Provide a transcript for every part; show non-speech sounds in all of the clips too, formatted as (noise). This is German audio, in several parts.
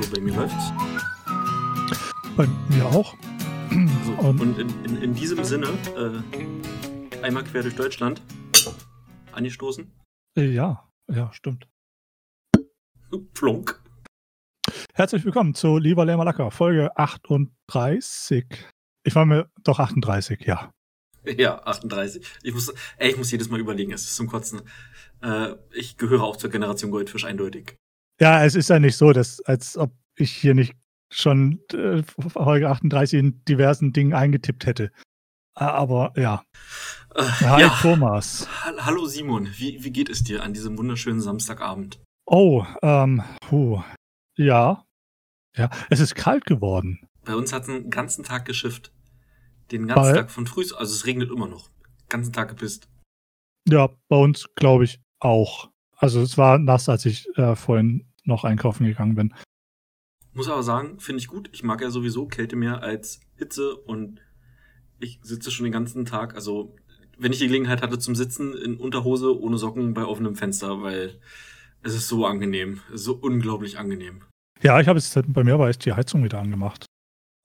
So, bei mir läuft's. Bei mir auch. So, und, und in, in, in, diesem Sinne, äh, einmal quer durch Deutschland angestoßen. Ja, ja, stimmt. Plunk. Herzlich willkommen zu Lieber Lämmer Lacker, Folge 38. Ich war mir doch 38, ja. Ja, 38. Ich muss, ey, ich muss jedes Mal überlegen, es ist zum Kotzen. Äh, ich gehöre auch zur Generation Goldfisch eindeutig. Ja, es ist ja nicht so, dass, als ob ich hier nicht schon äh, Folge 38 in diversen Dingen eingetippt hätte. Aber ja. Äh, Hi ja. Thomas. Hallo Simon, wie, wie geht es dir an diesem wunderschönen Samstagabend? Oh, ähm, puh. Ja. Ja, es ist kalt geworden. Bei uns hat es einen ganzen Tag geschifft. Den ganzen bei, Tag von früh, also es regnet immer noch. ganzen Tag gepisst. Ja, bei uns glaube ich auch. Also es war nass, als ich äh, vorhin noch einkaufen gegangen bin. Muss aber sagen, finde ich gut. Ich mag ja sowieso Kälte mehr als Hitze und ich sitze schon den ganzen Tag, also wenn ich die Gelegenheit hatte zum Sitzen in Unterhose ohne Socken bei offenem Fenster, weil es ist so angenehm, so unglaublich angenehm. Ja, ich habe es bei mir war jetzt die Heizung wieder angemacht.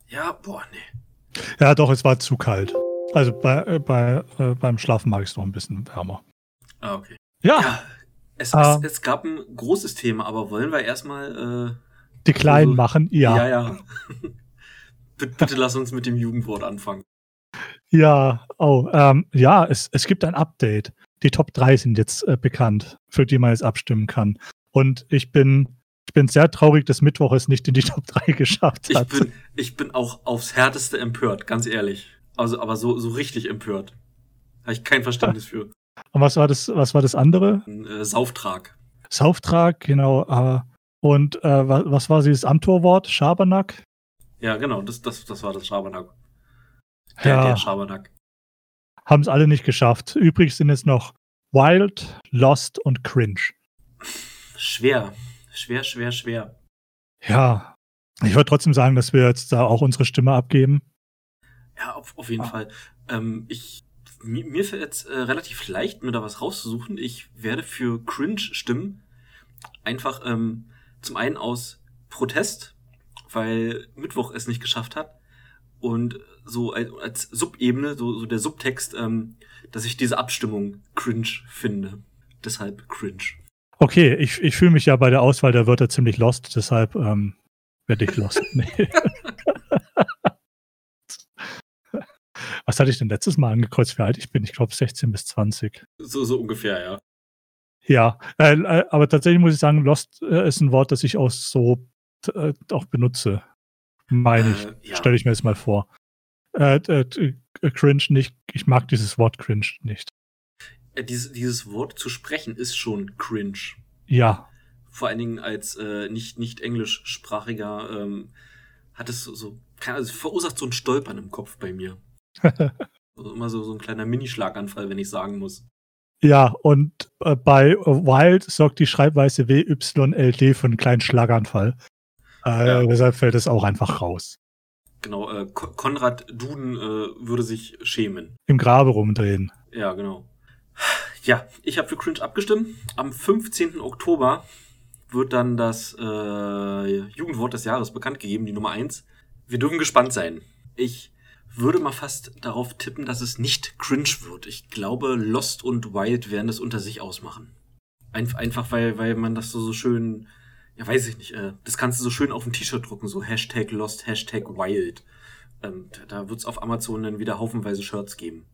Ja, boah, nee. Ja, doch, es war zu kalt. Also bei, äh, bei, äh, beim Schlafen mag ich es noch ein bisschen wärmer. Ah, okay. Ja. ja es, äh, es, es, gab ein großes Thema, aber wollen wir erstmal äh, die Kleinen also, machen, ja. Ja, ja. (laughs) bitte, bitte lass uns mit dem Jugendwort anfangen. Ja, oh, ähm, ja, es, es gibt ein Update. Die Top 3 sind jetzt äh, bekannt, für die man jetzt abstimmen kann. Und ich bin, ich bin sehr traurig, dass Mittwoch es nicht in die (laughs) Top 3 geschafft hat. Ich bin, ich bin auch aufs Härteste empört, ganz ehrlich. Also, aber so, so richtig empört. Habe ich kein Verständnis für. Und was war das, was war das andere? Äh, Sauftrag. Sauftrag, genau. Äh, und äh, was, was war dieses Amtorwort? Schabernack? Ja, genau, das, das, das war das Schabernack. Der, ja. der Schabernack. Haben es alle nicht geschafft. Übrig sind jetzt noch Wild, Lost und Cringe. Schwer. Schwer, schwer, schwer. Ja. Ich würde trotzdem sagen, dass wir jetzt da auch unsere Stimme abgeben. Ja, auf, auf jeden ah. Fall. Ähm, ich, mir, mir fällt jetzt äh, relativ leicht, mir da was rauszusuchen. Ich werde für Cringe stimmen. Einfach, ähm, zum einen aus Protest, weil Mittwoch es nicht geschafft hat. Und so als Subebene, so, so der Subtext, ähm, dass ich diese Abstimmung cringe finde. Deshalb cringe. Okay, ich, ich fühle mich ja bei der Auswahl der Wörter ziemlich lost, deshalb ähm, werde ich lost. (laughs) Nee. Was hatte ich denn letztes Mal angekreuzt, wie alt ich bin? Ich glaube 16 bis 20. So, so ungefähr, ja. Ja, äh, äh, aber tatsächlich muss ich sagen, Lost äh, ist ein Wort, das ich auch so äh, auch benutze. Meine ich. Äh, ja. Stelle ich mir jetzt mal vor. Äh, cringe nicht. Ich mag dieses Wort cringe nicht. Dieses, dieses Wort zu sprechen ist schon cringe. Ja. Vor allen Dingen als nicht, nicht englischsprachiger ähm, hat es so, so also verursacht so ein Stolpern im Kopf bei mir. Immer so, so ein kleiner Minischlaganfall, wenn ich sagen muss. Ja, und äh, bei Wild sorgt die Schreibweise WYLD für einen kleinen Schlaganfall. Äh, ja. Deshalb fällt es auch einfach raus. Genau, äh, Konrad Duden äh, würde sich schämen. Im Grabe rumdrehen. Ja, genau. Ja, ich habe für Cringe abgestimmt. Am 15. Oktober wird dann das äh, Jugendwort des Jahres bekannt gegeben, die Nummer 1. Wir dürfen gespannt sein. Ich würde mal fast darauf tippen, dass es nicht cringe wird. Ich glaube, Lost und Wild werden es unter sich ausmachen. Ein, einfach weil, weil man das so, so schön, ja weiß ich nicht, äh, das kannst du so schön auf ein T-Shirt drucken, so Hashtag Lost, Hashtag Wild. Ähm, da wird es auf Amazon dann wieder haufenweise Shirts geben.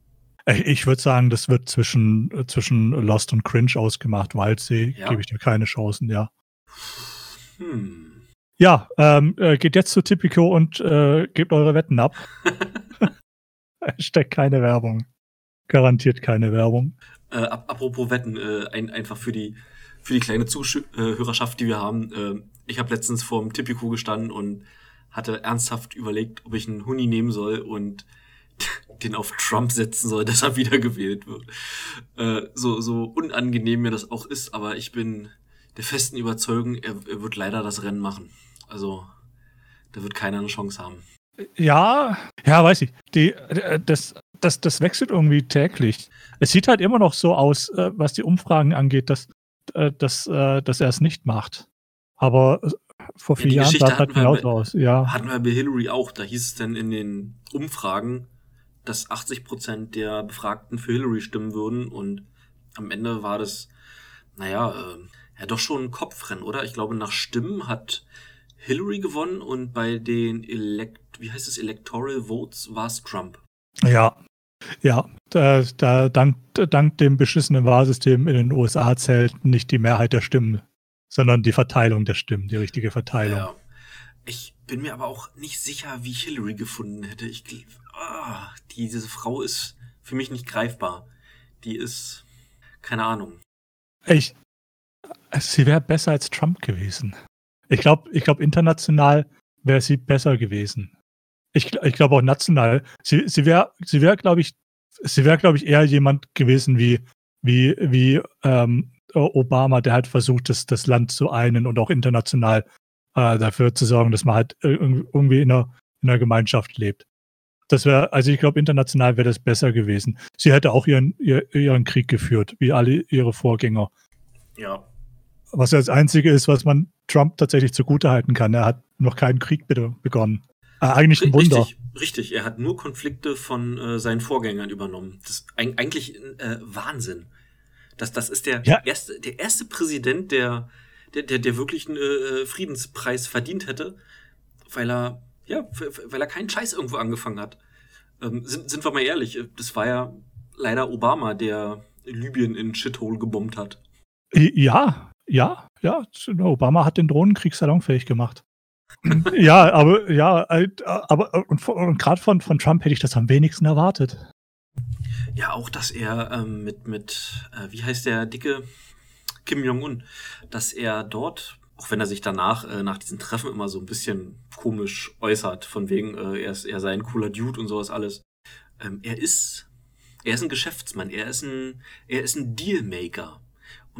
Ich würde sagen, das wird zwischen, äh, zwischen Lost und Cringe ausgemacht. Wildsee ja? gebe ich dir keine Chancen, ja. Hm. Ja, ähm, äh, geht jetzt zu Tipico und äh, gebt eure Wetten ab. (laughs) (laughs) Hashtag keine Werbung. Garantiert keine Werbung. Äh, apropos Wetten, äh, ein, einfach für die, für die kleine Zuhörerschaft, die wir haben. Äh, ich habe letztens vorm Tipico gestanden und hatte ernsthaft überlegt, ob ich einen Huni nehmen soll und (laughs) den auf Trump setzen soll, dass er wiedergewählt wird. Äh, so, so unangenehm mir das auch ist, aber ich bin der festen Überzeugung, er, er wird leider das Rennen machen. Also, da wird keiner eine Chance haben. Ja, ja, weiß ich. Die, äh, das, das, das wechselt irgendwie täglich. Es sieht halt immer noch so aus, äh, was die Umfragen angeht, dass, äh, dass, dass er es nicht macht. Aber vor vier ja, Jahren sah es halt genauso aus. Ja. Hatten wir bei Hillary auch. Da hieß es dann in den Umfragen, dass 80 Prozent der Befragten für Hillary stimmen würden. Und am Ende war das, naja, äh, ja doch schon ein Kopfrennen, oder? Ich glaube, nach Stimmen hat Hillary gewonnen und bei den Elect, wie heißt es, Electoral Votes war es Trump. Ja, ja, da, da, dank, dank dem beschissenen Wahlsystem in den USA zählt nicht die Mehrheit der Stimmen, sondern die Verteilung der Stimmen, die richtige Verteilung. Ja. Ich bin mir aber auch nicht sicher, wie ich Hillary gefunden hätte. Ich, die, diese Frau ist für mich nicht greifbar. Die ist, keine Ahnung. Ich, sie wäre besser als Trump gewesen. Ich glaube, ich glaube, international wäre sie besser gewesen. Ich, ich glaube auch national. Sie, sie wäre, sie wäre, glaube ich, sie wäre, glaube ich, eher jemand gewesen wie, wie, wie ähm, Obama, der halt versucht, das, das Land zu einen und auch international äh, dafür zu sorgen, dass man halt irgendwie in einer, in einer Gemeinschaft lebt. Das wäre, also ich glaube, international wäre das besser gewesen. Sie hätte auch ihren, ihren Krieg geführt, wie alle ihre Vorgänger. Ja. Was ja das Einzige ist, was man Trump tatsächlich zugutehalten kann. Er hat noch keinen Krieg begonnen. Äh, eigentlich ein Wunder. Richtig, richtig, er hat nur Konflikte von äh, seinen Vorgängern übernommen. Das ist eigentlich äh, Wahnsinn. Das, das ist der, ja. erste, der erste Präsident, der, der, der, der wirklich einen äh, Friedenspreis verdient hätte, weil er, ja, weil er keinen Scheiß irgendwo angefangen hat. Ähm, sind, sind wir mal ehrlich, äh, das war ja leider Obama, der Libyen in Shithole gebombt hat. Ja, ja, ja. Obama hat den Drohnenkrieg salonfähig gemacht (laughs) ja, aber ja, aber und, und gerade von, von Trump hätte ich das am wenigsten erwartet. Ja, auch, dass er ähm, mit, mit äh, wie heißt der dicke Kim Jong-un, dass er dort, auch wenn er sich danach, äh, nach diesen Treffen immer so ein bisschen komisch äußert, von wegen, äh, er, ist, er sei ein cooler Dude und sowas alles. Ähm, er ist, er ist ein Geschäftsmann, er ist ein, er ist ein Dealmaker.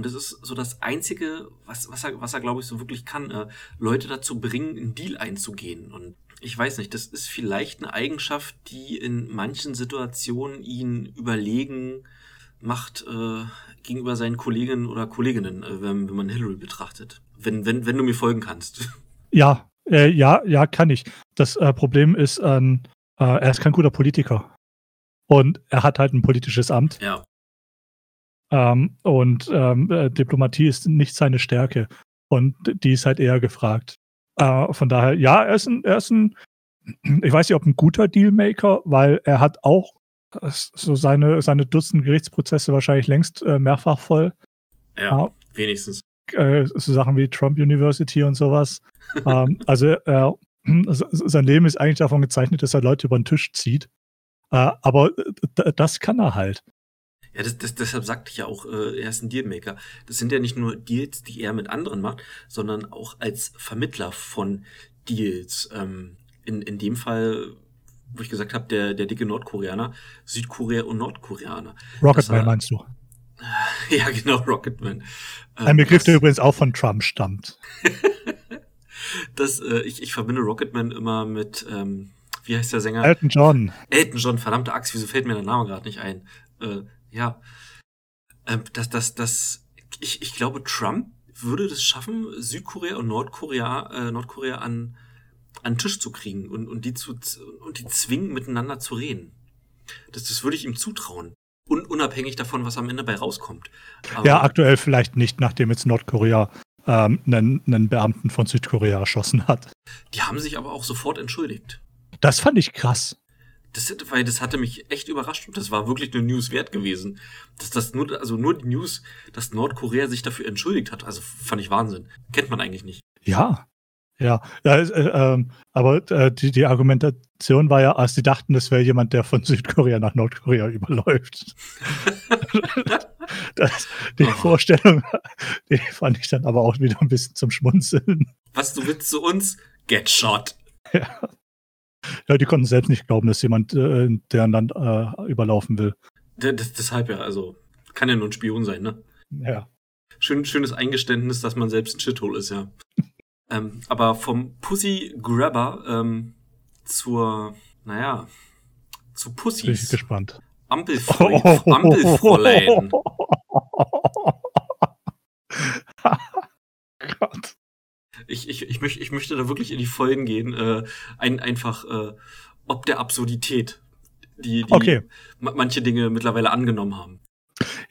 Und das ist so das Einzige, was, was er, was er glaube ich, so wirklich kann, äh, Leute dazu bringen, einen Deal einzugehen. Und ich weiß nicht, das ist vielleicht eine Eigenschaft, die in manchen Situationen ihn überlegen macht äh, gegenüber seinen Kolleginnen oder Kolleginnen, äh, wenn, wenn man Hillary betrachtet. Wenn, wenn, wenn du mir folgen kannst. (laughs) Ja, äh, ja, ja, kann ich. Das äh, Problem ist, ähm, äh, er ist kein guter Politiker. Und er hat halt ein politisches Amt. Ja. Ähm, und ähm, äh, Diplomatie ist nicht seine Stärke. Und die ist halt eher gefragt. Äh, von daher, ja, er ist ein, er ist ein, (clears throat) ich weiß nicht, ob ein guter Dealmaker, weil er hat auch äh, so seine, seine Dutzend Gerichtsprozesse wahrscheinlich längst äh, mehrfach voll. Ja, äh, wenigstens. so Sachen wie Trump University und sowas. (laughs) ähm, also (clears throat) er, also sein Leben ist eigentlich davon gezeichnet, dass er Leute über den Tisch zieht. Äh, aber das kann er halt. Ja, das, das, deshalb sagte ich ja auch, äh, er ist ein Dealmaker. Das sind ja nicht nur Deals, die er mit anderen macht, sondern auch als Vermittler von Deals. Ähm, in, in dem Fall, wo ich gesagt habe, der, der dicke Nordkoreaner, Südkorea und Nordkoreaner. Rocketman meinst du? (laughs) Ja, genau, Rocketman. Ähm, Ein Begriff, der übrigens auch von Trump stammt. (laughs) das, äh, ich, ich verbinde Rocketman immer mit, ähm, wie heißt der Sänger? Elton John. Elton John, verdammte Axt, wieso fällt mir der Name gerade nicht ein? Äh, ja. Ähm, das, das, das, ich, ich glaube, Trump würde das schaffen, Südkorea und Nordkorea, äh, Nordkorea an, an den Tisch zu kriegen und, und, die zu, und die zwingen, miteinander zu reden. Das, das würde ich ihm zutrauen. Un, unabhängig davon, was am Ende bei rauskommt. Aber ja, aktuell vielleicht nicht, nachdem jetzt Nordkorea ähm, einen, einen Beamten von Südkorea erschossen hat. Die haben sich aber auch sofort entschuldigt. Das fand ich krass. Das, weil das hatte mich echt überrascht und das war wirklich eine News wert gewesen. Dass das nur, also nur die News, dass Nordkorea sich dafür entschuldigt hat. Also fand ich Wahnsinn. Kennt man eigentlich nicht. Ja. Ja, ja äh, äh, aber äh, die, die Argumentation war ja, als sie dachten, das wäre jemand, der von Südkorea nach Nordkorea überläuft. (laughs) das, die oh. Vorstellung, die fand ich dann aber auch wieder ein bisschen zum Schmunzeln. Was, du willst zu uns? Get shot. Ja. Ja, die konnten selbst nicht glauben, dass jemand äh, deren Land äh, überlaufen will. Das, deshalb ja, also kann ja nur ein Spion sein, ne? Ja. Schön, schönes Eingeständnis, dass man selbst ein Shithole ist, ja. (laughs) ähm, aber vom Pussy Grabber ähm, zur, naja, zu Pussys. Bin ich gespannt. (laughs) Ampelfräulein. Oh. Ampelfräulein. Gott. Ich, ich, ich ich, möcht, ich möchte da wirklich in die Vollen gehen. Äh, ein, einfach äh, ob der Absurdität, die, die okay. manche Dinge mittlerweile angenommen haben.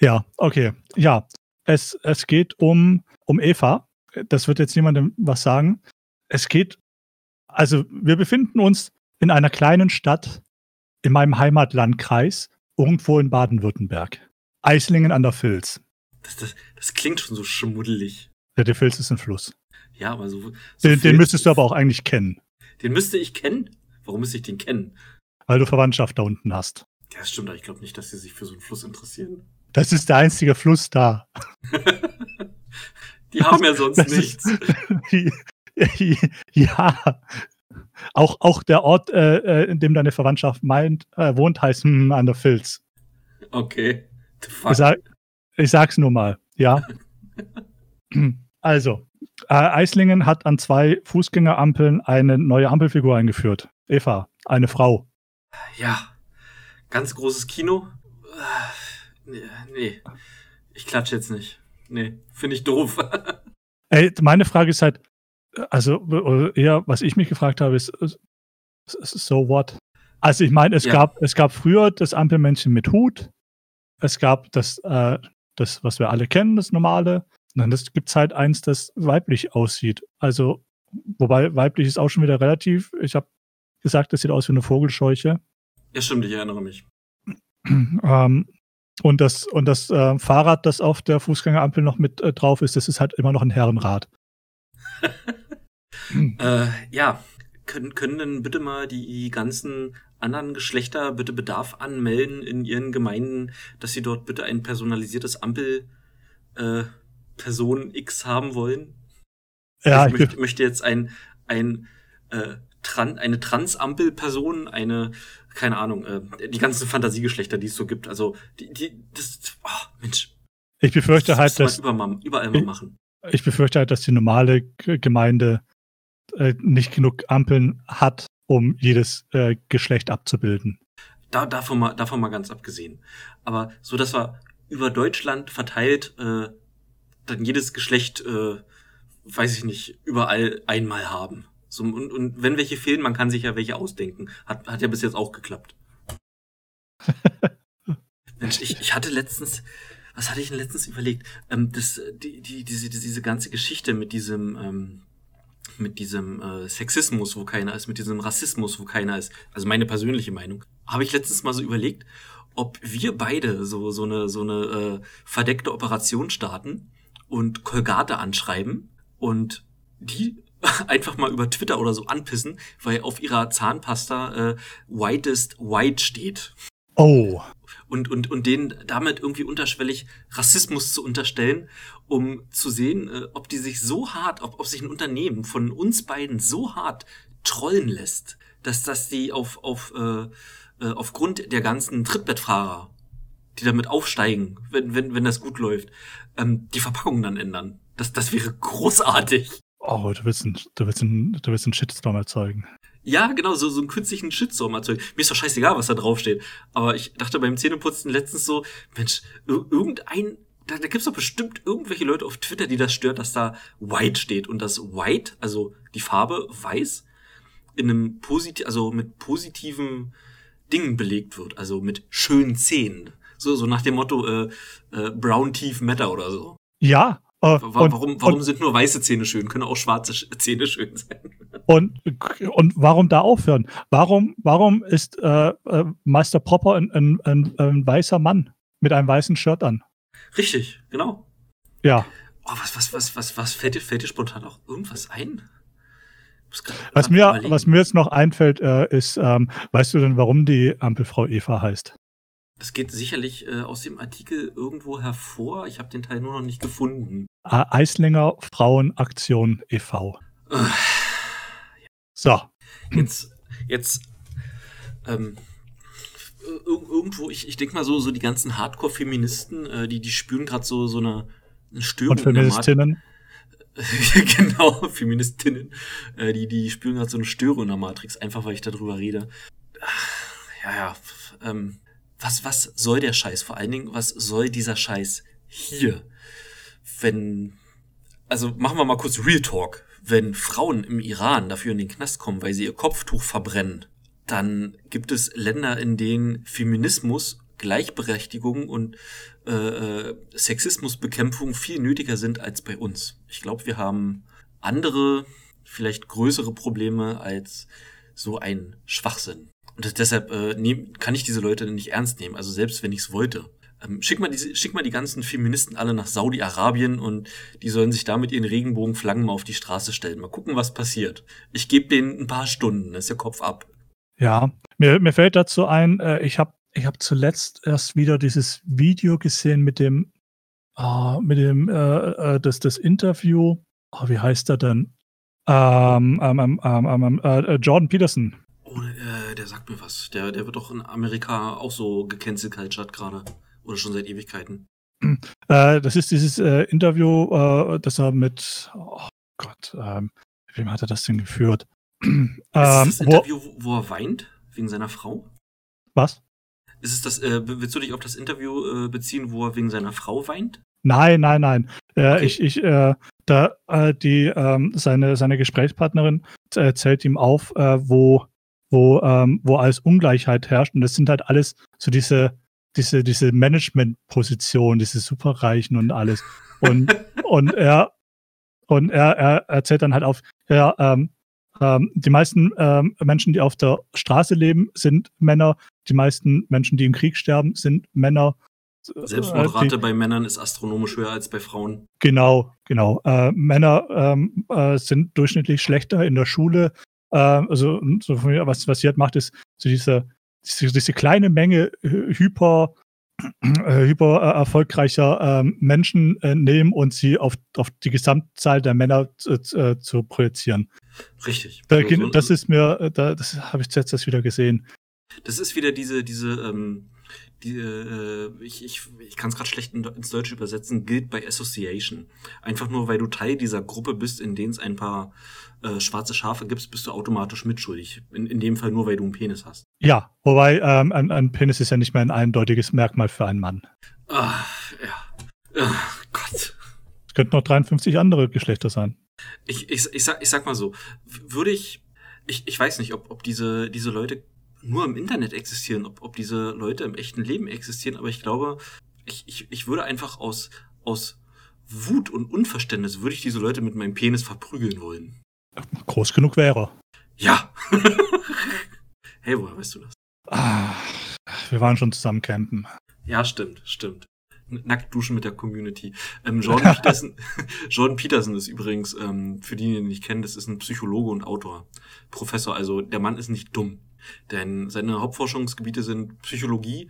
Ja, okay. Ja, es, es geht um, um Eva. Das wird jetzt niemandem was sagen. Es geht, also wir befinden uns in einer kleinen Stadt in meinem Heimatlandkreis, irgendwo in Baden-Württemberg. Eislingen an der Filz. Das, das, das klingt schon so schmuddelig. Ja, der Filz ist ein Fluss. Ja, aber so. so den, den müsstest du aber auch eigentlich kennen. Den müsste ich kennen? Warum müsste ich den kennen? Weil du Verwandtschaft da unten hast. Ja, das stimmt, aber ich glaube nicht, dass sie sich für so einen Fluss interessieren. Das ist der einzige Fluss da. (laughs) Die haben ja sonst das nichts. (laughs) Ist, ja. Auch, auch der Ort, äh, äh, in dem deine Verwandtschaft meint, äh, wohnt, heißt hm, an der Filz. Okay. Ich, sag, ich sag's nur mal, ja. (laughs) also, äh, Eislingen hat an zwei Fußgängerampeln eine neue Ampelfigur eingeführt. Eva, eine Frau. Ja, ganz großes Kino. Nee, ich klatsche jetzt nicht. Nee, finde ich doof. (laughs) Ey, meine Frage ist halt, also eher, was ich mich gefragt habe, ist, so what? Also ich meine, es ja. gab, es gab früher das Ampelmännchen mit Hut. Es gab das, äh, das, was wir alle kennen, das normale. Und dann gibt es halt eins, das weiblich aussieht. Also, wobei weiblich ist auch schon wieder relativ. Ich habe gesagt, das sieht aus wie eine Vogelscheuche. Ja, stimmt, ich erinnere mich. (clears throat) ähm, und das, und das äh, Fahrrad, das auf der Fußgängerampel noch mit äh, drauf ist, das ist halt immer noch ein Herrenrad. (laughs) äh, ja, können, können denn bitte mal die ganzen anderen Geschlechter bitte Bedarf anmelden in ihren Gemeinden, dass sie dort bitte ein personalisiertes Ampel äh, Person X haben wollen? Ja, ich, ich möchte, möchte jetzt ein, ein äh, Tran eine Transampel-Person, eine keine Ahnung, äh, die ganzen Fantasiegeschlechter, die es so gibt. Also, die, die, das, oh, Mensch. Ich befürchte das halt, dass. Überall, überall mal machen. Ich befürchte halt, dass die normale Gemeinde äh, nicht genug Ampeln hat, um jedes äh, Geschlecht abzubilden. Da, davon, mal, davon mal ganz abgesehen. Aber so, dass wir über Deutschland verteilt äh, dann jedes Geschlecht, äh, weiß ich nicht, überall einmal haben. So, und, und wenn welche fehlen, man kann sich ja welche ausdenken. Hat, hat ja bis jetzt auch geklappt. (laughs) Mensch, ich, ich hatte letztens, was hatte ich denn letztens überlegt? Ähm, das, die, die, diese, diese ganze Geschichte mit diesem, ähm, mit diesem äh, Sexismus, wo keiner ist, mit diesem Rassismus, wo keiner ist, also meine persönliche Meinung, habe ich letztens mal so überlegt, ob wir beide so, so eine, so eine äh, verdeckte Operation starten und Kolgate anschreiben und die (laughs) einfach mal über Twitter oder so anpissen, weil auf ihrer Zahnpasta äh, Whitest White steht. Oh. Und, und, und denen damit irgendwie unterschwellig Rassismus zu unterstellen, um zu sehen, äh, ob die sich so hart, ob, ob sich ein Unternehmen von uns beiden so hart trollen lässt, dass, dass die auf, auf, äh, äh, aufgrund der ganzen Trittbettfahrer, die damit aufsteigen, wenn, wenn, wenn das gut läuft, ähm, die Verpackung dann ändern. Das, das wäre großartig. Oh, du willst, einen, du, willst einen, du willst einen Shitstorm erzeugen. Ja, genau, so, so einen künstlichen Shitstorm erzeugen. Mir ist doch scheißegal, was da draufsteht. Aber ich dachte beim Zähneputzen letztens so, Mensch, irgendein, da, da gibt's doch bestimmt irgendwelche Leute auf Twitter, die das stört, dass da White steht. Und das White, also die Farbe weiß, in einem positiv, also mit positiven Dingen belegt wird. Also mit schönen Zähnen. So, so nach dem Motto, äh, äh, Brown Teeth Matter oder so. Ja, Uh, warum, warum und, sind nur weiße Zähne schön? Können auch schwarze Zähne schön sein. (laughs) Und, und warum da aufhören? Warum, warum ist äh, äh, Meister Popper ein, ein, ein, ein, weißer Mann mit einem weißen Shirt an? Richtig, genau. Ja. Oh, was, was, was, was, was fällt dir, fällt dir spontan auch irgendwas ein? Was mir, was mir jetzt noch einfällt, äh, ist, ähm, weißt du denn, warum die Ampelfrau Eva heißt? Das geht sicherlich äh, aus dem Artikel irgendwo hervor. Ich habe den Teil nur noch nicht gefunden. Eislinger Frauenaktion e.V. Äh, so. Jetzt, jetzt, ähm, irgendwo, ich, ich denke mal so, so die ganzen Hardcore-Feministen, äh, die, die spüren gerade so, so eine, eine Störung. Und Feministinnen? (laughs) genau, Feministinnen. Äh, die, die spüren gerade so eine Störung in der Matrix, einfach weil ich darüber rede. Ja, ja, ähm, was, was soll der Scheiß? Vor allen Dingen, was soll dieser Scheiß hier? Wenn, also machen wir mal kurz Real Talk. wenn Frauen im Iran dafür in den Knast kommen, weil sie ihr Kopftuch verbrennen, dann gibt es Länder, in denen Feminismus, Gleichberechtigung und äh, äh Sexismusbekämpfung viel nötiger sind als bei uns. Ich glaube, wir haben andere, vielleicht größere Probleme als so ein Schwachsinn. Und deshalb äh, nehm, kann ich diese Leute nicht ernst nehmen, also selbst wenn ich es wollte. Ähm, schick, mal diese, schick mal die ganzen Feministen alle nach Saudi-Arabien und die sollen sich da mit ihren Regenbogenflaggen mal auf die Straße stellen. Mal gucken, was passiert. Ich gebe denen ein paar Stunden, das ist ja Kopf ab. Ja, mir, mir fällt dazu ein, äh, ich habe ich hab zuletzt erst wieder dieses Video gesehen mit dem, äh, mit dem, äh, äh, das, das Interview, oh, wie heißt er denn? Ähm, ähm, ähm, ähm, ähm, ähm äh, Jordan Peterson. Oh, äh, der sagt mir was. Der, der wird doch in Amerika auch so gecancelt gerade. Oder schon seit Ewigkeiten. Äh, das ist dieses äh, Interview, äh, das er mit, oh Gott, ähm, wem hat er das denn geführt? (clears throat) ist das ähm, Interview, wo, wo, er weint? Wegen seiner Frau? Was? Ist es das, äh, willst du dich auf das Interview äh, beziehen, wo er wegen seiner Frau weint? Nein, nein, nein. Äh, okay. Ich, ich, äh, da, äh, die, ähm, seine, seine Gesprächspartnerin zählt ihm auf, wo, wo, ähm, wo alles Ungleichheit herrscht. Und das sind halt alles so diese, diese, diese Management-Position, diese Superreichen und alles. Und, (laughs) und er, und er, er erzählt dann halt auf, ja, ähm, ähm, die meisten ähm, Menschen, die auf der Straße leben, sind Männer. Die meisten Menschen, die im Krieg sterben, sind Männer. Selbstmordrate die, bei Männern ist astronomisch höher als bei Frauen. Genau, genau. Äh, Männer ähm, äh, sind durchschnittlich schlechter in der Schule. Äh, also so was, was sie halt macht, ist so diese, diese, diese kleine Menge hyper (clears throat) äh, hyper äh, erfolgreicher äh, Menschen äh, nehmen und sie auf, auf die Gesamtzahl der Männer äh, zu projizieren. Richtig. Da, so, das ist mir, da, das habe ich jetzt erst wieder gesehen. Das ist wieder diese, diese, ähm, die, äh, ich, ich, ich kann es gerade schlecht ins Deutsche übersetzen, gilt by Association. Einfach nur, weil du Teil dieser Gruppe bist, in denen es ein paar äh, schwarze Schafe gibt, bist du automatisch mitschuldig. In, in dem Fall nur, weil du einen Penis hast. Ja, wobei ähm, ein, ein Penis ist ja nicht mehr ein eindeutiges Merkmal für einen Mann. Ah, ja. Ach, Gott. Es könnten noch 53 andere Geschlechter sein. Ich, ich, ich, sag, ich sag mal so, würde ich, ich, ich weiß nicht, ob, ob diese, diese Leute nur im Internet existieren, ob, ob diese Leute im echten Leben existieren, aber ich glaube, ich, ich, ich würde einfach aus, aus Wut und Unverständnis würde ich diese Leute mit meinem Penis verprügeln wollen. Groß genug wäre. Ja. (laughs) hey, woher weißt du das? Ah, wir waren schon zusammen campen. Ja, stimmt, stimmt. Nackt duschen mit der Community. Ähm, Jordan, (laughs) Peterson, (laughs) Jordan Peterson ist übrigens, ähm, für die, die ihn nicht kennen, das ist ein Psychologe und Autor. Professor, also der Mann ist nicht dumm. Denn seine Hauptforschungsgebiete sind Psychologie,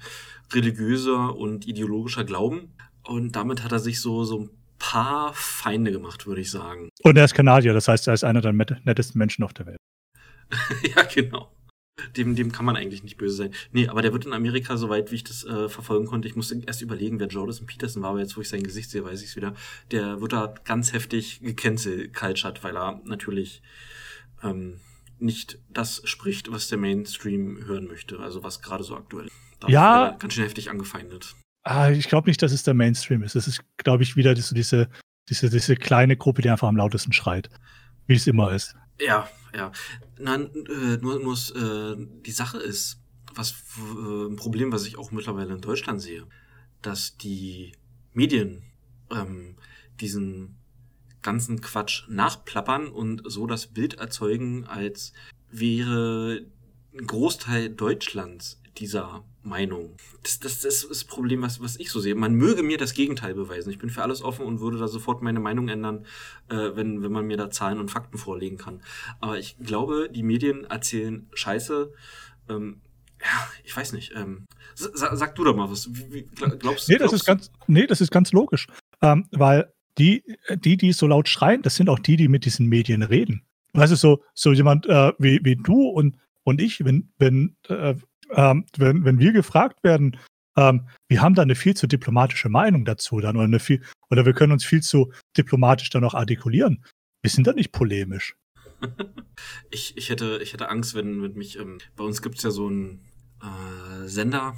religiöser und ideologischer Glauben. Und damit hat er sich so, so ein paar Feinde gemacht, würde ich sagen. (laughs) Und er ist Kanadier, das heißt, er ist einer der nettesten Menschen auf der Welt. ja, genau. Dem, dem kann man eigentlich nicht böse sein. Nee, aber der wird in Amerika, soweit wie ich das äh, verfolgen konnte, ich musste erst überlegen, wer Jordan Peterson war, aber jetzt, wo ich sein Gesicht sehe, weiß ich es wieder. Der wird da ganz heftig gecancelt, weil er natürlich ähm, nicht das spricht, was der Mainstream hören möchte, also was gerade so aktuell. Da ja. Ganz schön heftig angefeindet. Ah, ich glaube nicht, dass es der Mainstream ist. Es ist, glaube ich, wieder so diese, diese, diese kleine Gruppe, die einfach am lautesten schreit. Wie es immer ist. Ja, ja. Nein, äh, nur, nur äh, die Sache ist, was äh, ein Problem, was ich auch mittlerweile in Deutschland sehe, dass die Medien ähm, diesen ganzen Quatsch nachplappern und so das Bild erzeugen, als wäre ein Großteil Deutschlands dieser Meinung. Das, das, das ist das Problem, was, was ich so sehe. Man möge mir das Gegenteil beweisen. Ich bin für alles offen und würde da sofort meine Meinung ändern, äh, wenn, wenn man mir da Zahlen und Fakten vorlegen kann. Aber ich glaube, die Medien erzählen Scheiße. Ähm, ja, ich weiß nicht. Ähm, sag, sag, du doch mal was. Wie, glaubst, nee, das ist ganz, nee, das ist ganz logisch. Ähm, weil die, die, die so laut schreien, das sind auch die, die mit diesen Medien reden. Weißt du, so, so jemand äh, wie, wie du und, und ich, wenn, wenn, äh, äh, wenn, wenn wir gefragt werden, ähm, wir haben da eine viel zu diplomatische Meinung dazu dann oder, eine viel, oder wir können uns viel zu diplomatisch dann auch artikulieren. Wir sind da nicht polemisch. (laughs) ich, ich, hätte, ich hätte Angst, wenn, wenn mich, ähm, bei uns gibt es ja so einen äh, Sender,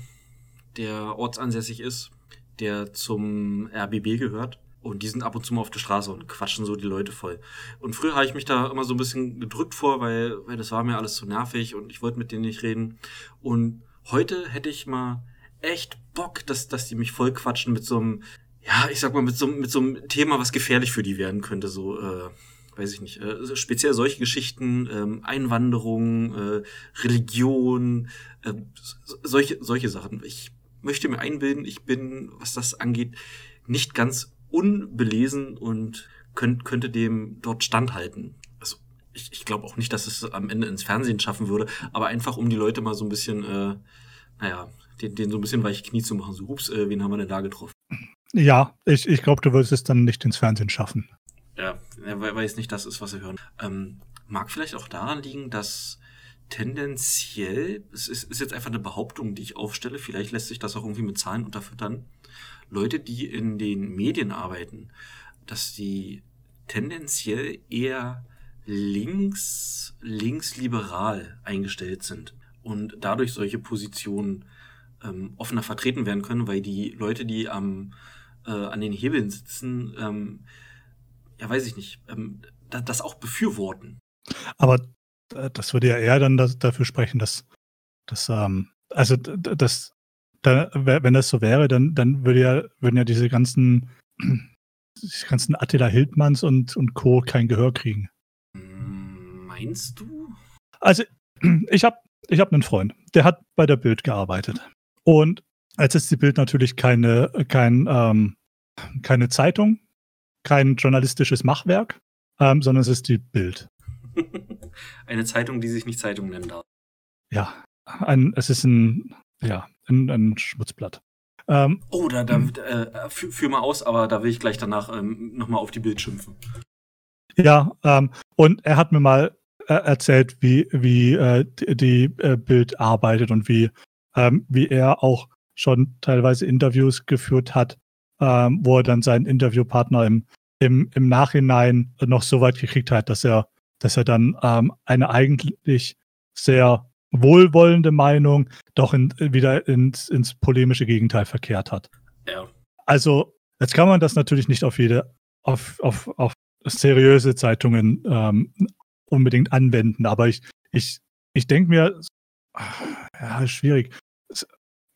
der ortsansässig ist, der zum RBB gehört Und die sind ab und zu mal auf der Straße und quatschen so die Leute voll. Und früher habe ich mich da immer so ein bisschen gedrückt vor, weil, weil das war mir alles zu nervig und ich wollte mit denen nicht reden. Und heute hätte ich mal echt Bock, dass, dass die mich voll quatschen mit so einem, ja, ich sag mal, mit so, mit so einem Thema, was gefährlich für die werden könnte. So, äh, weiß ich nicht, äh, speziell solche Geschichten, ähm, Einwanderung, äh, Religion, äh, solche, solche Sachen. Ich möchte mir einbilden, ich bin, was das angeht, nicht ganz unbelesen und könnt, könnte dem dort standhalten. Also ich, ich glaube auch nicht, dass es am Ende ins Fernsehen schaffen würde, aber einfach um die Leute mal so ein bisschen, äh, naja, den, den so ein bisschen weiche Knie zu machen. So, ups, äh, wen haben wir denn da getroffen? Ja, ich, ich glaube, du würdest es dann nicht ins Fernsehen schaffen. Ja, weil es nicht das ist, was wir hören. Ähm, mag vielleicht auch daran liegen, dass tendenziell, es ist, ist jetzt einfach eine Behauptung, die ich aufstelle, vielleicht lässt sich das auch irgendwie mit Zahlen unterfüttern, Leute, die in den Medien arbeiten, dass die tendenziell eher links, linksliberal eingestellt sind und dadurch solche Positionen ähm, offener vertreten werden können, weil die Leute, die am, äh, an den Hebeln sitzen, ähm, ja, weiß ich nicht, ähm, das, das auch befürworten. Aber das würde ja eher dann das, dafür sprechen, dass, dass ähm, also das, da, wenn das so wäre, dann, dann würde ja, würden ja diese ganzen, (clears throat) diese ganzen Attila Hildmanns und, und Co. kein Gehör kriegen. Meinst du? Also, (clears throat) ich habe ich hab einen Freund, der hat bei der Bild gearbeitet. Und als ist die Bild natürlich keine, kein, ähm, keine Zeitung, kein journalistisches Machwerk, ähm, sondern es ist die Bild. (laughs) Eine Zeitung, die sich nicht Zeitung nennen darf. Ja, ein, es ist ein, ja, ein, ein Schmutzblatt. Ähm, oh, da, da äh, führ, führ, mal aus, aber da will ich gleich danach ähm, nochmal auf die Bild schimpfen. Ja, ähm, und er hat mir mal äh, erzählt, wie, wie äh, die, die äh, Bild arbeitet und wie, ähm, wie er auch schon teilweise Interviews geführt hat, ähm, wo er dann seinen Interviewpartner im, im, im Nachhinein noch so weit gekriegt hat, dass er dass er dann ähm, eine eigentlich sehr wohlwollende Meinung doch in, wieder ins, ins polemische Gegenteil verkehrt hat. Ja. Also, jetzt kann man das natürlich nicht auf jede, auf, auf, auf seriöse Zeitungen ähm, unbedingt anwenden, aber ich, ich, ich denke mir, ja, schwierig. Es,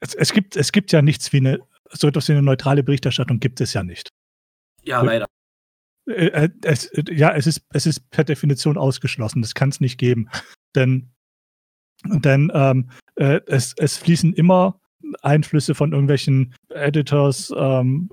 es, es, gibt, es gibt ja nichts wie eine, so etwas wie eine neutrale Berichterstattung gibt es ja nicht. Ja, leider. Äh, äh, es, ja, es ist, es ist per Definition ausgeschlossen. Das kann es nicht geben. Denn, denn ähm, äh, es, es fließen immer Einflüsse von irgendwelchen Editors, ähm,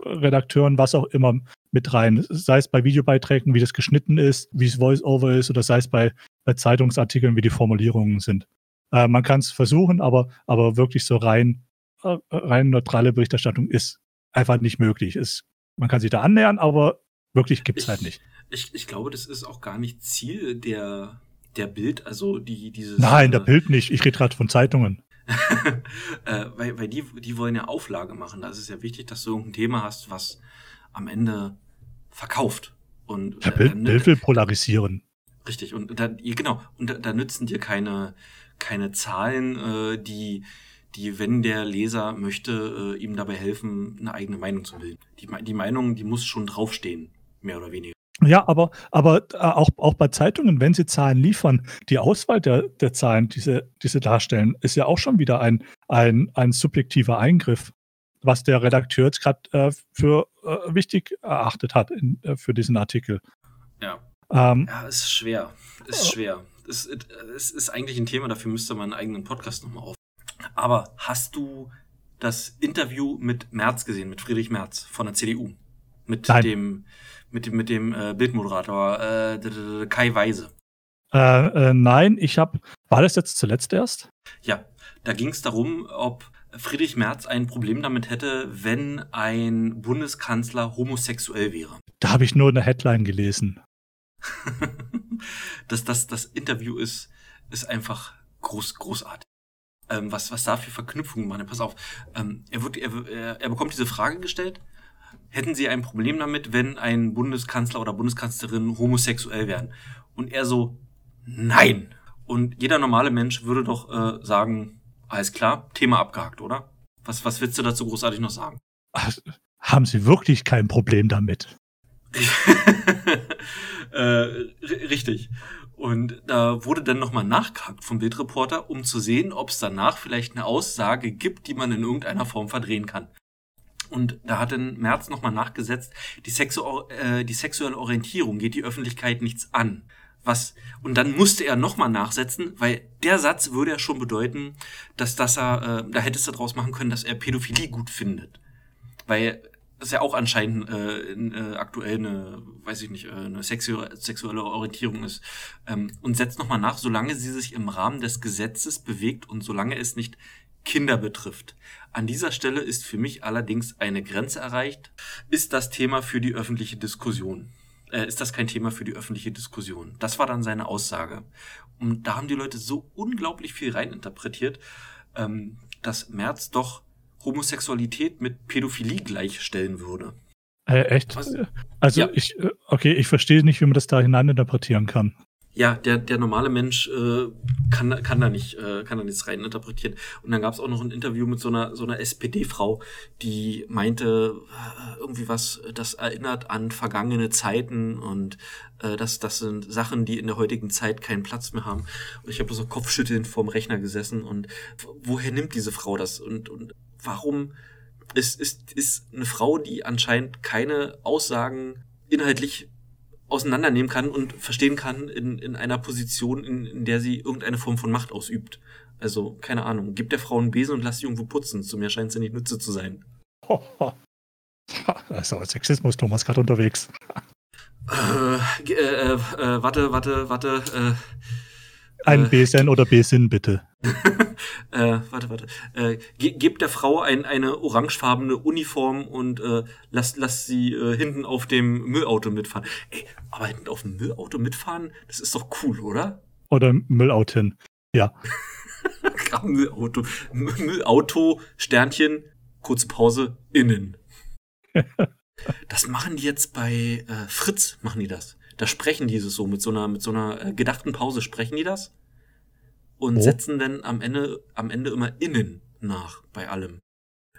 Redakteuren, was auch immer mit rein. Sei es bei Videobeiträgen, wie das geschnitten ist, wie es Voice-Over ist, oder sei es bei, bei Zeitungsartikeln, wie die Formulierungen sind. Äh, man kann es versuchen, aber, aber wirklich so rein, äh, rein neutrale Berichterstattung ist einfach nicht möglich. Es, man kann sich da annähern, aber Wirklich gibt es halt nicht. Ich, ich glaube, das ist auch gar nicht Ziel der, der Bild, also die, dieses. Nein, der äh, Bild nicht. Ich rede gerade von Zeitungen. (laughs) äh, weil weil die, die wollen ja Auflage machen. Da ist es ja wichtig, dass du irgendein Thema hast, was am Ende verkauft. Und, der Bild, äh, Bild will polarisieren. Richtig, und da, genau, und da, da nützen dir keine, keine Zahlen, äh, die, die, wenn der Leser möchte, äh, ihm dabei helfen, eine eigene Meinung zu bilden. Die, die Meinung, die muss schon draufstehen mehr oder weniger. Ja, aber, aber äh, auch, auch bei Zeitungen, wenn sie Zahlen liefern, die Auswahl der, der Zahlen, die sie, die sie darstellen, ist ja auch schon wieder ein, ein, ein subjektiver Eingriff, was der Redakteur jetzt gerade äh, für äh, wichtig erachtet hat in, äh, für diesen Artikel. Ja. Ähm, ja, es ist schwer. Es ist schwer. Es, es ist eigentlich ein Thema, dafür müsste man einen eigenen Podcast nochmal auf. Aber hast du das Interview mit Merz gesehen, mit Friedrich Merz von der CDU? Mit Nein. dem mit dem, mit dem äh, Bildmoderator äh, Kai Weise. Äh, äh, nein, ich habe. War das jetzt zuletzt erst? Ja, da ging es darum, ob Friedrich Merz ein Problem damit hätte, wenn ein Bundeskanzler homosexuell wäre. Da habe ich nur eine Headline gelesen. (laughs) das, das, das Interview ist, ist einfach groß, großartig. Ähm, was, was da für Verknüpfungen machen. Pass auf, ähm, er, wird, er, er bekommt diese Frage gestellt hätten Sie ein Problem damit, wenn ein Bundeskanzler oder Bundeskanzlerin homosexuell wären? Und er so, nein. Und jeder normale Mensch würde doch äh, sagen, alles klar, Thema abgehakt, oder? Was, was willst du dazu großartig noch sagen? haben Sie wirklich kein Problem damit? (laughs) äh, richtig. Und da wurde dann nochmal nachgehakt vom Bildreporter, um zu sehen, ob es danach vielleicht eine Aussage gibt, die man in irgendeiner Form verdrehen kann. Und da hat dann Merz nochmal nachgesetzt, die, Sexu äh, die sexuelle Orientierung geht die Öffentlichkeit nichts an. Was, und dann musste er nochmal nachsetzen, weil der Satz würde ja schon bedeuten, dass das er, äh, da hättest du daraus machen können, dass er Pädophilie gut findet. Weil das ja auch anscheinend äh, in, äh, aktuell eine, weiß ich nicht, äh, eine sexu sexuelle Orientierung ist. Ähm, und setzt nochmal nach, solange sie sich im Rahmen des Gesetzes bewegt und solange es nicht Kinder betrifft. An dieser Stelle ist für mich allerdings eine Grenze erreicht. Ist das Thema für die öffentliche Diskussion? Äh, ist das kein Thema für die öffentliche Diskussion? Das war dann seine Aussage. Und da haben die Leute so unglaublich viel reininterpretiert, ähm, dass Merz doch Homosexualität mit Pädophilie gleichstellen würde. Äh, echt? Was? Also ja. ich, äh, okay, ich verstehe nicht, wie man das da hineininterpretieren kann ja, der, der normale Mensch äh, kann, kann da nicht, äh, kann da nichts reininterpretieren. Und dann gab es auch noch ein Interview mit so einer, so einer SPD-Frau, die meinte, äh, irgendwie was, das erinnert an vergangene Zeiten und äh, das, das sind Sachen, die in der heutigen Zeit keinen Platz mehr haben. Und ich habe so kopfschüttelnd vorm Rechner gesessen und woher nimmt diese Frau das? Und, und warum ist, ist, ist eine Frau, die anscheinend keine Aussagen inhaltlich auseinandernehmen kann und verstehen kann in, in einer Position, in, in der sie irgendeine Form von Macht ausübt. Also, keine Ahnung, gib der Frau einen Besen und lass sie irgendwo putzen. Zu mir scheint sie nicht Nütze zu sein. Oh, (laughs) oh. Also Sexismus, Thomas, gerade unterwegs. Äh, äh, äh, warte, warte, warte. Äh, ein äh, Besen oder Besin, bitte. (laughs) äh, warte, warte. Äh, ge gebt der Frau ein, eine orangefarbene Uniform und äh, lasst, lasst sie äh, hinten auf dem Müllauto mitfahren. Ey, aber hinten auf dem Müllauto mitfahren, das ist doch cool, oder? Oder Müllauto hin. Ja. (laughs) Müllauto. Müllauto, Sternchen, kurze Pause, innen. (laughs) das machen die jetzt bei äh, Fritz, machen die das. Da sprechen die so mit so einer, mit so einer äh, gedachten Pause, sprechen die das und oh. setzen dann am Ende, am Ende immer innen nach bei allem.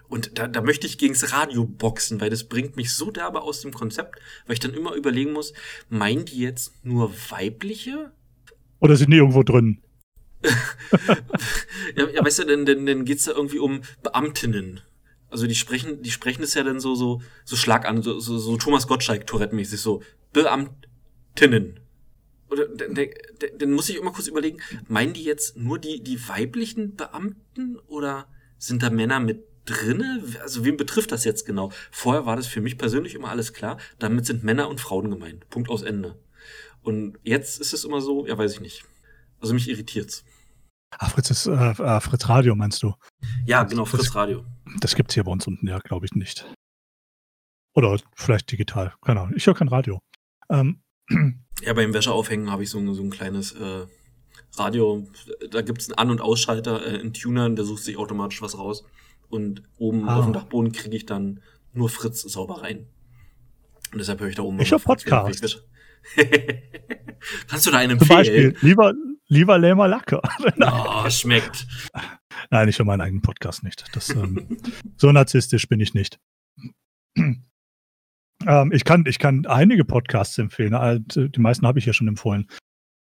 Und da, da möchte ich gegens Radio boxen, weil das bringt mich so derbe aus dem Konzept, weil ich dann immer überlegen muss, meinen die jetzt nur weibliche? Oder sind die irgendwo drin? (laughs) ja, ja, weißt du, dann, dann, dann geht's da irgendwie um Beamtinnen. Also die sprechen, die sprechen es ja dann so, so, so schlag an, so, so, so Thomas Gottschalk Tourette-mäßig, so Beamtinnen. Oder dann muss ich immer kurz überlegen, meinen die jetzt nur die, die weiblichen Beamten oder sind da Männer mit drinne? Also wen betrifft das jetzt genau? Vorher war das für mich persönlich immer alles klar. Damit sind Männer und Frauen gemeint. Punkt aus Ende. Und jetzt ist es immer so, ja, weiß ich nicht. Also mich irritiert's. Ah, Fritz ist äh, äh, Fritz Radio, meinst du? Ja, genau, Fritz das, Radio. Das gibt's hier bei uns unten, ja, glaube ich nicht. Oder vielleicht digital, keine Ahnung. Ich höre kein Radio. Ähm, ja, beim Wäscheaufhängen habe ich so, so ein kleines äh, Radio. Da gibt es einen An- und Ausschalter, äh, einen Tuner, der sucht sich automatisch was raus. Und oben ah. auf dem Dachboden kriege ich dann nur Fritz sauber rein. Und deshalb höre ich da oben. Ich höre Podcast. (laughs) Kannst du da einen empfehlen? Zum Beispiel, lieber, lieber Lämmer Lacke. oh, (laughs) schmeckt. Nein, ich höre meinen eigenen Podcast nicht. Das, ähm, so narzisstisch bin ich nicht. Ähm, ich, kann, ich kann einige Podcasts empfehlen. Äh, die meisten habe ich ja schon empfohlen.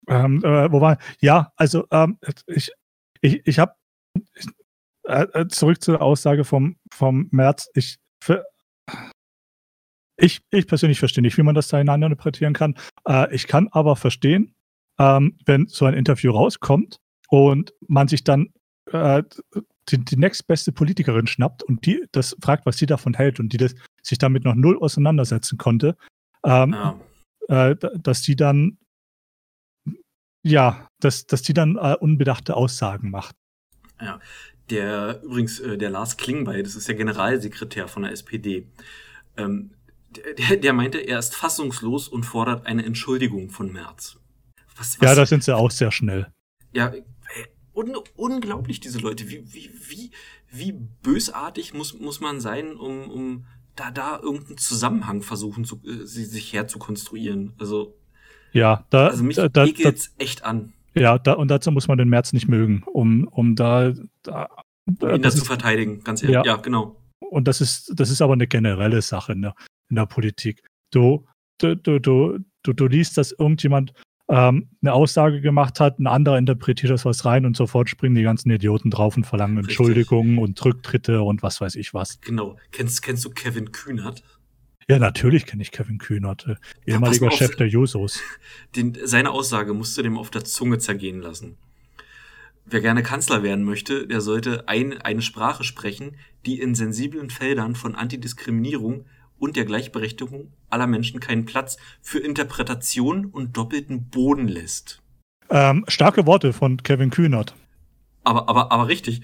Ähm, äh, wo ja, also ähm, ich, ich, ich habe äh, äh, zurück zur Aussage vom, vom März. Ich, für, ich, ich persönlich verstehe nicht, wie man das da interpretieren kann. Äh, ich kann aber verstehen, ähm, wenn so ein Interview rauskommt und man sich dann äh, die, die nächstbeste Politikerin schnappt und die das fragt, was sie davon hält und die das sich damit noch null auseinandersetzen konnte, ähm, ja. äh, dass die dann ja, dass, dass die dann äh, unbedachte Aussagen macht. Ja, der übrigens, äh, der Lars Klingbeil, das ist der Generalsekretär von der SPD, ähm, der, der meinte, er ist fassungslos und fordert eine Entschuldigung von Merz. Was, was, ja, da sind sie auch sehr schnell. Ja, un unglaublich, diese Leute. Wie, wie, wie, wie bösartig muss, muss man sein, um, um da, da irgendeinen Zusammenhang versuchen, zu, äh, sie sich herzukonstruieren. Also, ja, da, also mich da, da, ekelt's echt an. Ja, da, und dazu muss man den März nicht mögen, um, um da, da um ihn das zu verteidigen, ganz ehrlich. Ja, ja genau. und das ist, das ist aber eine generelle Sache in der, in der Politik. Du, du, du, du, du, du liest, dass irgendjemand ähm, eine Aussage gemacht hat, ein anderer interpretiert das was rein und sofort springen die ganzen Idioten drauf und verlangen Richtig. Entschuldigungen und Rücktritte und was weiß ich was. Genau. Kennst, kennst du Kevin Kühnert? Ja, natürlich kenne ich Kevin Kühnert, äh, ehemaliger ja, Chef der Jusos. Den, seine Aussage musst du dem auf der Zunge zergehen lassen. Wer gerne Kanzler werden möchte, der sollte ein, eine Sprache sprechen, die in sensiblen Feldern von Antidiskriminierung und der Gleichberechtigung aller Menschen keinen Platz für Interpretation und doppelten Boden lässt. Ähm, starke Worte von Kevin Kühnert. Aber, aber, aber richtig.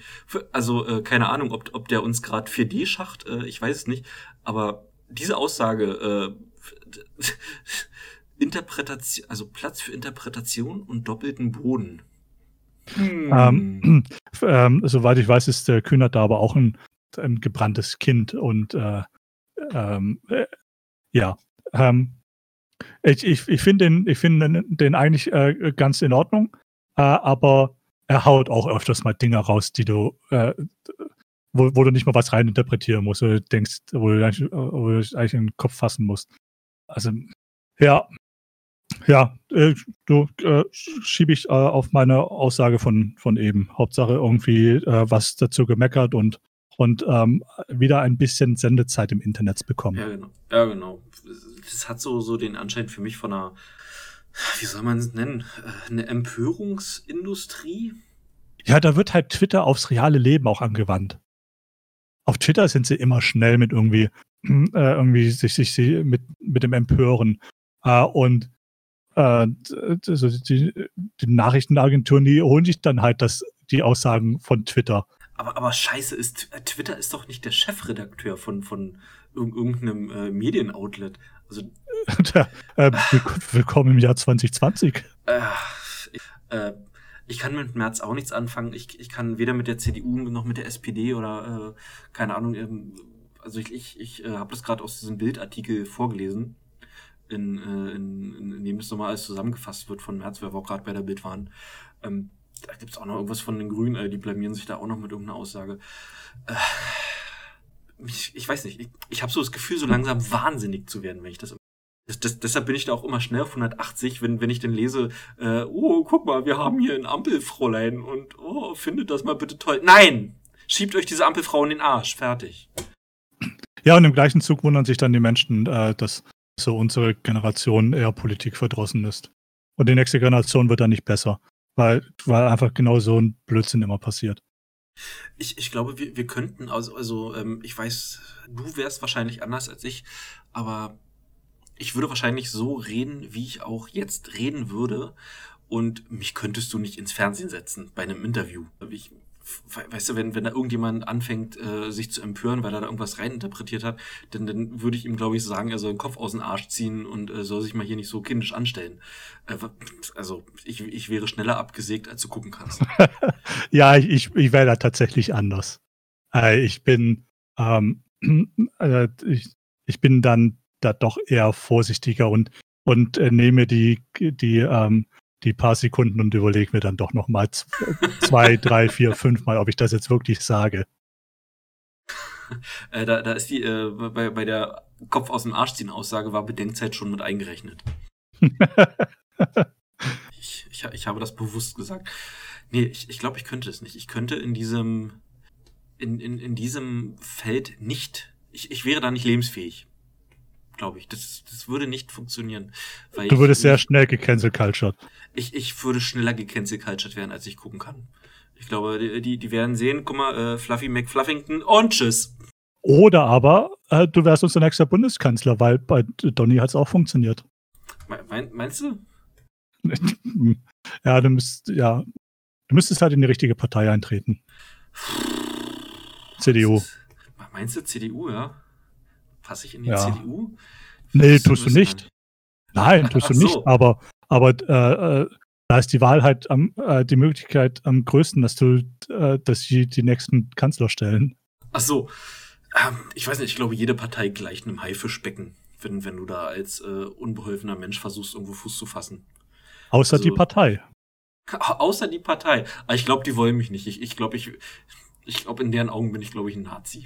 Also, äh, keine Ahnung, ob, ob der uns gerade 4D schacht, äh, ich weiß es nicht. Aber diese Aussage, äh, (laughs) Interpretation, also Platz für Interpretation und doppelten Boden. Hm. Ähm, (clears throat) ähm, soweit ich weiß, ist der Kühnert da aber auch ein, ein gebranntes Kind und äh, ähm, äh, ja. Ähm, ich ich, ich finde den, find den, den eigentlich äh, ganz in Ordnung, äh, aber er haut auch öfters mal Dinge raus, die du, äh, wo, wo du nicht mal was reininterpretieren musst, oder denkst, wo du, eigentlich, wo du eigentlich in den Kopf fassen musst. Also, ja, ja, äh, du äh, schiebe ich äh, auf meine Aussage von, von eben. Hauptsache irgendwie was dazu gemeckert und, und ähm, wieder ein bisschen Sendezeit im Internet bekommen. Ja, genau. Ja, genau. Das hat so, so den Anschein für mich von einer, wie soll man es nennen, äh, eine Empörungsindustrie. Ja, da wird halt Twitter aufs reale Leben auch angewandt. Auf Twitter sind sie immer schnell mit irgendwie, äh, irgendwie sich, sich mit, mit dem Empören. Äh, und äh, die, die Nachrichtenagenturen, die holen sich dann halt das, die Aussagen von Twitter. Aber, aber scheiße, ist, Twitter ist doch nicht der Chefredakteur von, von irgendeinem äh, Medienoutlet. Also, (laughs) ja, äh, willkommen im Jahr 2020. Äh, ich, äh, ich kann mit März auch nichts anfangen. Ich, ich kann weder mit der CDU noch mit der SPD oder äh, keine Ahnung. Ähm, also ich, ich, ich äh, habe das gerade aus diesem Bildartikel vorgelesen in, äh, in, in, in dem es nochmal alles zusammengefasst wird von März, weil wir auch gerade bei der Bild waren. Ähm, da gibt es auch noch irgendwas von den Grünen, äh, die blamieren sich da auch noch mit irgendeiner Aussage. Äh, ich, ich, weiß nicht, ich, ich habe so das Gefühl, so langsam wahnsinnig zu werden, wenn ich das das, das, deshalb bin ich da auch immer schnell auf 180, wenn, wenn ich denn lese, äh, oh, guck mal, wir haben hier ein Ampelfräulein und oh, findet das mal bitte toll. Nein! Schiebt euch diese Ampelfrau in den Arsch. Fertig. Ja, und im gleichen Zug wundern sich dann die Menschen, äh, dass so unsere Generation eher Politik verdrossen ist. Und die nächste Generation wird dann nicht besser, weil, weil einfach genau so ein Blödsinn immer passiert. Ich, ich glaube, wir, wir könnten, also, also ähm, ich weiß, du wärst wahrscheinlich anders als ich, aber ich würde wahrscheinlich so reden, wie ich auch jetzt reden würde. Und mich könntest du nicht ins Fernsehen setzen bei einem Interview. Ich, weißt du, wenn, wenn da irgendjemand anfängt, äh, sich zu empören, weil er da irgendwas reininterpretiert hat, dann, dann würde ich ihm, glaube ich, sagen, er soll den Kopf aus dem Arsch ziehen und äh, soll sich mal hier nicht so kindisch anstellen. Äh, also, ich, ich wäre schneller abgesägt, als du gucken kannst. (laughs) ja, ich, ich wäre da tatsächlich anders. Äh, ich bin, ähm, (clears throat) äh, ich, ich bin dann da doch eher vorsichtiger und, und äh, nehme die, die ähm, die paar Sekunden und überlege mir dann doch noch mal zwei, drei, vier, fünf Mal, ob ich das jetzt wirklich sage. Äh, da, da ist die, äh, bei, bei der Kopf aus dem Arsch ziehen Aussage war Bedenkzeit schon mit eingerechnet. (laughs) ich, ich, ich habe das bewusst gesagt. Nee, ich, ich glaube, ich könnte es nicht. Ich könnte in diesem, in, in, in diesem Feld nicht, ich, ich wäre da nicht lebensfähig glaube ich. Das, das würde nicht funktionieren. du würdest sehr schnell gecancel cultured. Ich, ich würde schneller gecancel cultured werden, als ich gucken kann. Ich glaube, die, die, die werden sehen, guck mal, äh, Fluffy McFluffington und tschüss. Oder aber äh, du wärst unser nächster Bundeskanzler, weil bei Donny hat es auch funktioniert. Me meinst du? (laughs) ja, du müsst, ja, du müsstest halt in die richtige Partei eintreten. CDU. Meinst du CDU, ja? Passe ich in die ja. CDU? Nee, (laughs) tust du nicht. Nein, tust du so. nicht. Aber, aber äh, äh, da ist die Wahl halt am, äh, die Möglichkeit am größten, dass du, äh, dass sie die nächsten Kanzler stellen. Ach so. Ähm, ich weiß nicht, ich glaube, jede Partei gleicht einem Haifischbecken, wenn, wenn du da als äh, unbeholfener Mensch versuchst, irgendwo Fuß zu fassen. Außer also, die Partei. Außer die Partei. Aber ich glaube, die wollen mich nicht. Ich, ich glaube, ich, Ich glaube, in deren Augen bin ich, glaube ich, ein Nazi.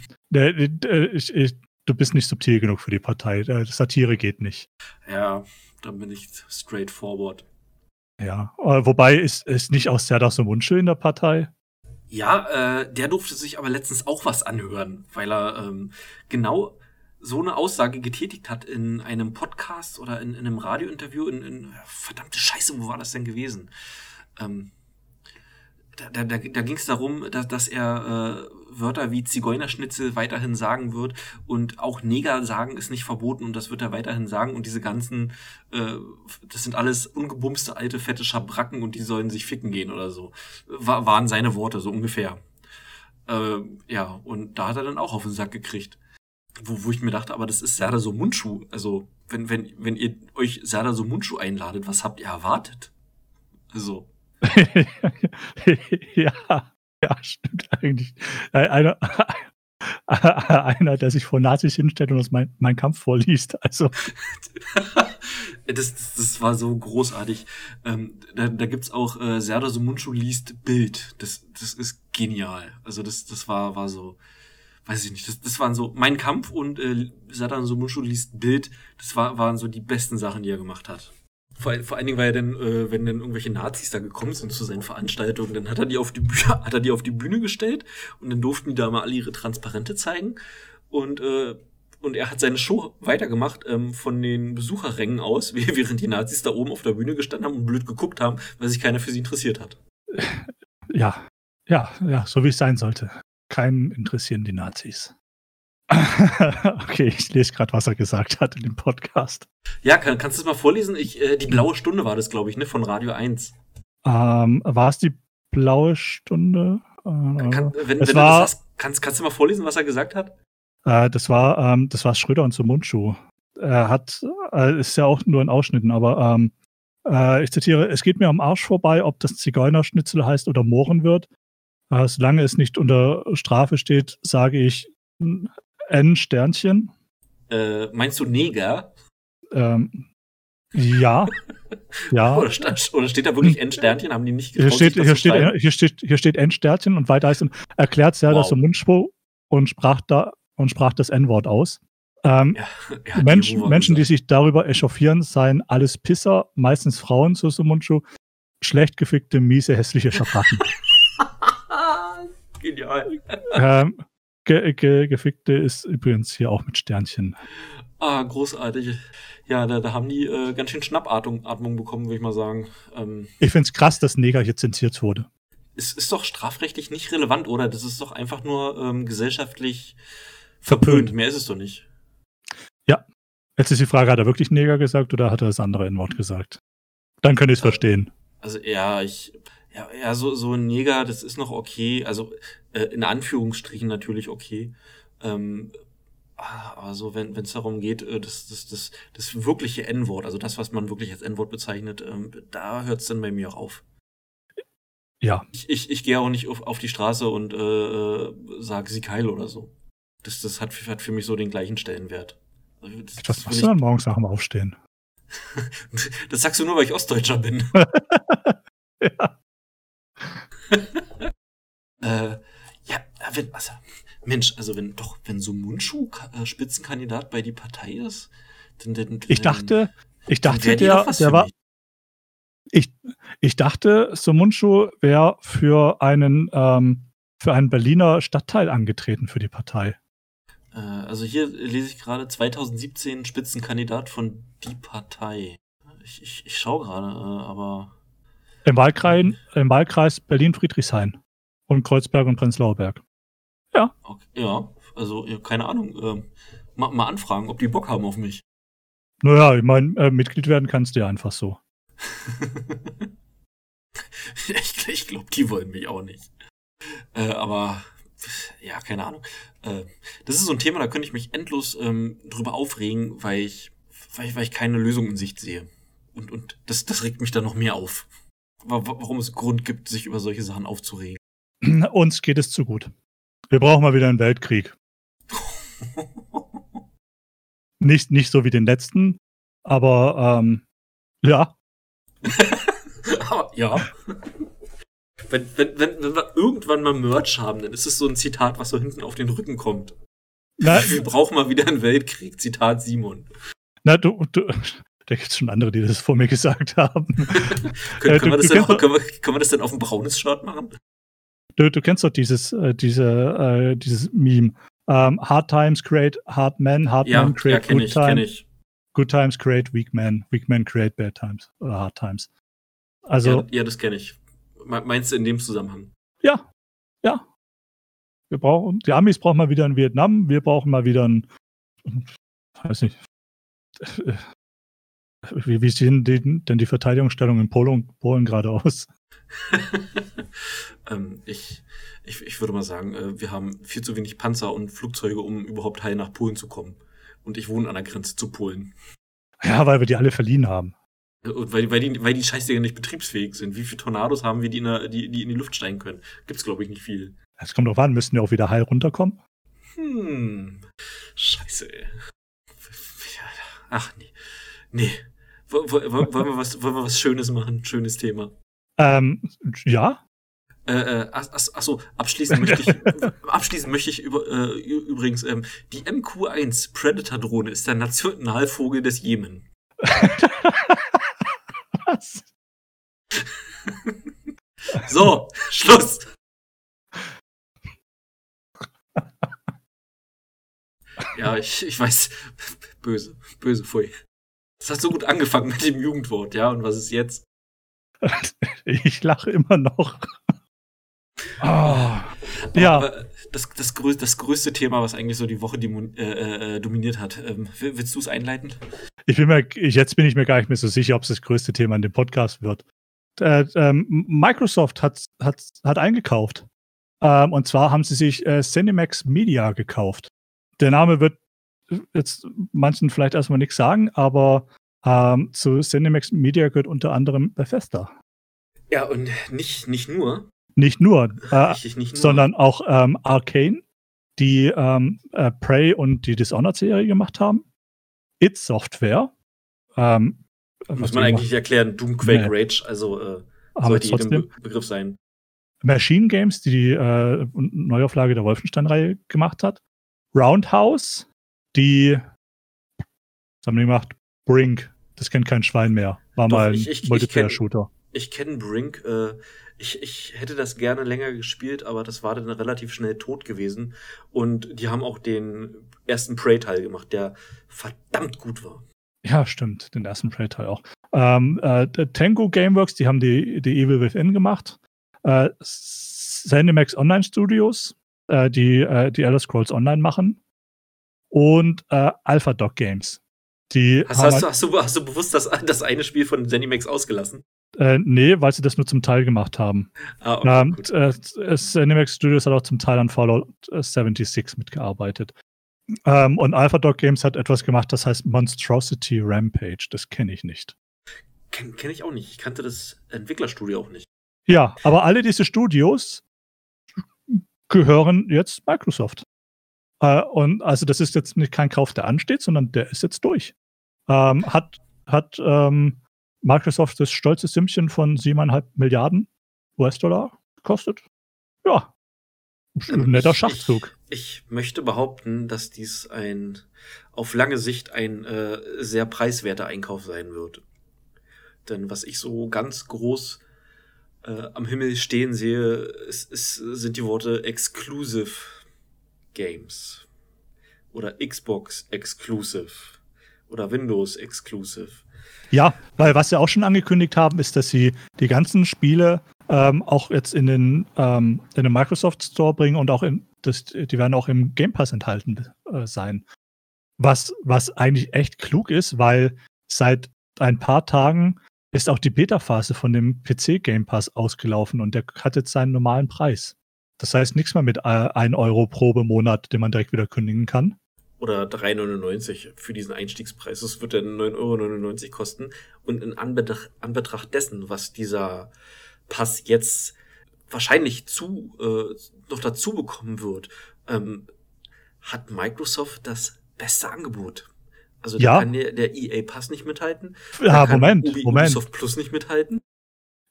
Ich, ich, du bist nicht subtil genug für die Partei. Satire geht nicht. Ja, dann bin ich straightforward. Ja, äh, wobei ist, ist nicht auch Serdar Somuncu in der Partei? Ja, äh, der durfte sich aber letztens auch was anhören, weil er ähm, genau so eine Aussage getätigt hat in einem Podcast oder in, in einem Radiointerview in, in, verdammte Scheiße, wo war das denn gewesen? Ähm, da, da, da ging es darum, dass, dass er äh, Wörter wie Zigeunerschnitzel weiterhin sagen wird und auch Neger sagen ist nicht verboten und das wird er weiterhin sagen und diese ganzen, äh, das sind alles ungebumste alte fette Schabracken und die sollen sich ficken gehen oder so. War, waren seine Worte, so ungefähr. Äh, ja, und da hat er dann auch auf den Sack gekriegt. Wo, wo ich mir dachte, aber das ist Serdar so Mundschuh. Also, wenn, wenn, wenn ihr euch Serdar so Mundschuh einladet, was habt ihr erwartet? Also. (laughs) ja, (laughs) ja, stimmt eigentlich. Äh, einer, (laughs) einer, der sich vor Nazis hinstellt und uns mein, mein Kampf vorliest. Also. das, (laughs) das, das war so großartig. Ähm, da da gibt es auch äh, Serdar Sumunchu liest Bild. Das, das ist genial. Also das, das war, war so, weiß ich nicht, das, das waren so, mein Kampf und äh, Serdar Sumunchu liest Bild, das war, waren so die besten Sachen, die er gemacht hat. Vor, vor allen Dingen, weil er dann, äh, wenn dann irgendwelche Nazis da gekommen sind zu seinen Veranstaltungen, dann hat er die auf die Bühne, (laughs) hat er die auf die Bühne gestellt und dann durften die da mal alle ihre Transparente zeigen. Und, äh, und er hat seine Show weitergemacht ähm, von den Besucherrängen aus, (laughs) während die Nazis da oben auf der Bühne gestanden haben und blöd geguckt haben, weil sich keiner für sie interessiert hat. Ja, ja, ja, so wie es sein sollte. Keinen interessieren die Nazis. (laughs) okay, ich lese gerade, was er gesagt hat in dem Podcast. Ja, kann, kannst du es mal vorlesen? Ich, äh, die blaue Stunde war das, glaube ich, ne, von Radio 1. Ähm, war es die blaue Stunde? Äh, kann, wenn, wenn war, du das hast, kannst, kannst du mal vorlesen, was er gesagt hat? Äh, das war, ähm, das war Schröder und zum Mundschuh. Er hat, äh, ist ja auch nur in Ausschnitten, aber ähm, äh, ich zitiere, es geht mir am Arsch vorbei, ob das Zigeunerschnitzel heißt oder Mohren wird. Äh, solange es nicht unter Strafe steht, sage ich N Sternchen. Äh, meinst du Neger? Ähm, ja. (laughs) ja. Oder, oder, steht da wirklich N Sternchen? Haben die nicht getraut, hier steht, hier steht, hier steht, hier steht N Sternchen und weiter heißt erklärt sehr wow. das im Mundspruch und sprach da und sprach das N-Wort aus. Ähm, ja, (laughs) Menschen, Menschen die sich darüber echauffieren, seien alles Pisser, meistens Frauen, so Sumunchu, schlecht gefickte, miese, hässliche Schabracken. (laughs) Genial. Ähm, Ge ge gefickte ist übrigens hier auch mit Sternchen. Ah, großartig. Ja, da, da haben die äh, ganz schön Schnappatmung Atmung bekommen, würde ich mal sagen. Ähm, ich finde es krass, dass Neger hier zensiert wurde. Es ist doch strafrechtlich nicht relevant, oder? Das ist doch einfach nur ähm, gesellschaftlich verpönt. verpönt. Mehr ist es doch nicht. Ja. Jetzt ist die Frage, hat er wirklich Neger gesagt oder hat er das andere in Wort gesagt? Dann könnte ich es verstehen. Also ja, ich, ja, ja, so, so ein Neger, das ist noch okay. Also äh, in Anführungsstrichen natürlich okay. Ähm, ah, aber so, wenn es darum geht, äh, das, das, das, das wirkliche N-Wort, also das, was man wirklich als N-Wort bezeichnet, ähm, da hört es dann bei mir auch auf. Ja. Ich, ich, ich gehe auch nicht auf, auf die Straße und äh, äh sage sie Keil oder so. Das, das hat, hat für mich so den gleichen Stellenwert. Also das, was machst du dann morgens nach dem Aufstehen? (laughs) das sagst du nur, weil ich Ostdeutscher bin. (laughs) ja. (laughs) äh, wenn, also, Mensch, also wenn doch, wenn so Mundschuh äh, Spitzenkandidat bei die Partei ist, dann, dann Ich dachte, ich dachte, der, der war. Ich, ich dachte, so Mundschuh wäre für einen ähm, für einen Berliner Stadtteil angetreten für die Partei. Äh, also hier lese ich gerade 2017 Spitzenkandidat von die Partei. Ich, ich, ich schaue gerade, äh, aber im Wahlkreis, im Wahlkreis Berlin-Friedrichshain und Kreuzberg und Prenzlauer Berg. Ja. Okay, ja, also keine Ahnung. Ähm, mal, mal, anfragen, ob die Bock haben auf mich. Naja, ich meine, äh, Mitglied werden kannst du ja einfach so. (laughs) ich ich glaube, die wollen mich auch nicht. Äh, aber ja, keine Ahnung. Äh, das ist so ein Thema, da könnte ich mich endlos ähm, drüber aufregen, weil ich, weil ich, weil ich keine Lösung in Sicht sehe. Und, und das, das regt mich dann noch mehr auf warum es Grund gibt, sich über solche Sachen aufzuregen. (clears throat) Uns geht es zu gut. Wir brauchen mal wieder einen Weltkrieg. (laughs) nicht, nicht so wie den letzten, aber ähm, ja. (laughs) ja. wenn, wenn, wenn, wenn wir irgendwann mal Merch haben, dann ist es so ein Zitat, was so hinten auf den Rücken kommt. Na, (laughs) wir brauchen mal wieder einen Weltkrieg. Zitat Simon. Na, du, du, da gibt es schon andere, die das vor mir gesagt haben. können, können, wir das dann auch, können, wir, können wir das dann auf ein braunes Shirt machen? Du, du kennst doch dieses, äh, diese, äh, dieses Meme. Um, hard times create hard men, hard ja, men create ja, good ich, times. Good times create weak men, weak men create bad times oder hard times. Also. Ja, ja das kenne ich. Meinst du in dem Zusammenhang? Ja, ja. Wir brauchen, die Amis brauchen mal wieder in Vietnam, wir brauchen mal wieder ein, weiß nicht, wie, wie sehen die, denn die Verteidigungsstellung in Polen, Polen gerade aus? (laughs) ähm, ich, ich, ich würde mal sagen, äh, wir haben viel zu wenig Panzer und Flugzeuge, um überhaupt heil nach Polen zu kommen. Und ich wohne an der Grenze zu Polen. Ja, weil wir die alle verliehen haben. Und weil, weil, die, weil die Scheißdinger nicht betriebsfähig sind. Wie viele Tornados haben wir, die in, der, die, die in die Luft steigen können? Gibt's, glaube ich, nicht viel. Es kommt drauf an, müssten wir auch wieder heil runterkommen? Hm. Scheiße, ey. Ach, nee. Nee. Wollen wir was, wollen wir was Schönes machen? Schönes Thema. Ähm, ja. Äh, äh, achso, abschließend möchte ich, (laughs) abschließend möchte ich über, äh, übrigens, ähm, die MQ-1 Predator-Drohne ist der Nationalvogel des Jemen. (laughs) Was? (laughs) so, Schluss. ja, ich, ich weiß, böse, böse, pfui. Das hat so gut angefangen mit dem Jugendwort, ja, und was ist jetzt? (laughs) Ich lache immer noch. Oh, ja. Das, das, das, größte Thema, was eigentlich so die Woche die, äh, äh, dominiert hat, ähm, willst du es einleiten? Ich bin mir, jetzt bin ich mir gar nicht mehr so sicher, ob es das größte Thema in dem Podcast wird. Äh, ähm, Microsoft hat, hat, hat eingekauft. Ähm, und zwar haben sie sich äh, Cinemax Media gekauft. Der Name wird jetzt manchen vielleicht erstmal nichts sagen, aber ähm, zu Cinemax Media gehört unter anderem Bethesda. Ja, und nicht, nicht nur. Nicht nur, (laughs) äh, Richtig, nicht nur. sondern auch ähm, Arcane, die ähm, äh, Prey und die Dishonored-Serie gemacht haben. It Software. Ähm, Muss man eigentlich erklären, Doom, Quake, nee. Rage, also äh, sollte jedem Be Begriff sein. Machine Games, die die äh, Neuauflage der Wolfenstein-Reihe gemacht hat. Roundhouse, die, was haben die gemacht? Brink, das kennt kein Schwein mehr. War Doch, mal ein Multiplayer-Shooter. Ich kenne kenn Brink, äh, ich, ich hätte das gerne länger gespielt, aber das war dann relativ schnell tot gewesen. Und die haben auch den ersten Prey-Teil gemacht, der verdammt gut war. Ja, stimmt, den ersten Prey-Teil auch. Ähm, äh, Tango Gameworks, die haben die, die Evil Within gemacht. Äh, Zenimax Online Studios, äh, die äh, die Elder Scrolls Online machen. Und äh, Alpha Dog Games. Die hast, hast, du, hast, du, hast du bewusst das, das eine Spiel von Zenimax ausgelassen? Äh, nee, weil sie das nur zum Teil gemacht haben. Ah, okay, ähm, äh, Cinemax Studios hat auch zum Teil an Fallout 76 mitgearbeitet. Ähm, und Alpha Dog Games hat etwas gemacht, das heißt Monstrosity Rampage. Das kenne ich nicht. Kenne kenn ich auch nicht. Ich kannte das Entwicklerstudio auch nicht. Ja, aber alle diese Studios gehören jetzt Microsoft. Äh, und also das ist jetzt nicht kein Kauf, der ansteht, sondern der ist jetzt durch. Ähm, hat hat ähm, Microsoft das stolze Sümmchen von 7,5 Milliarden US-Dollar gekostet. Ja, ein netter Schachzug. Ich, ich, möchte behaupten, dass dies ein auf lange Sicht ein äh, sehr preiswerter Einkauf sein wird. Denn was ich so ganz groß äh, am Himmel stehen sehe, ist, ist, sind die Worte Exclusive Games. Oder Xbox Exclusive. Oder Windows Exclusive. Ja, weil was sie auch schon angekündigt haben, ist, dass sie die ganzen Spiele ähm, auch jetzt in den, ähm, in den Microsoft Store bringen und auch in, das, die werden auch im Game Pass enthalten äh, sein. Was, was eigentlich echt klug ist, weil seit ein paar Tagen ist auch die Beta-Phase von dem PC Game Pass ausgelaufen und der hat jetzt seinen normalen Preis. Das heißt nichts mehr mit äh, 1 Euro pro Monat, den man direkt wieder kündigen kann, oder 3,99 für diesen Einstiegspreis. Das wird dann 9,99 Euro kosten. Und in Anbetracht, Anbetracht dessen, was dieser Pass jetzt wahrscheinlich zu äh, noch dazu bekommen wird, ähm, hat Microsoft das beste Angebot. Also ja. kann der, der EA Pass nicht mithalten. Ja, Moment, Ubi, Moment. Ubisoft Plus nicht mithalten.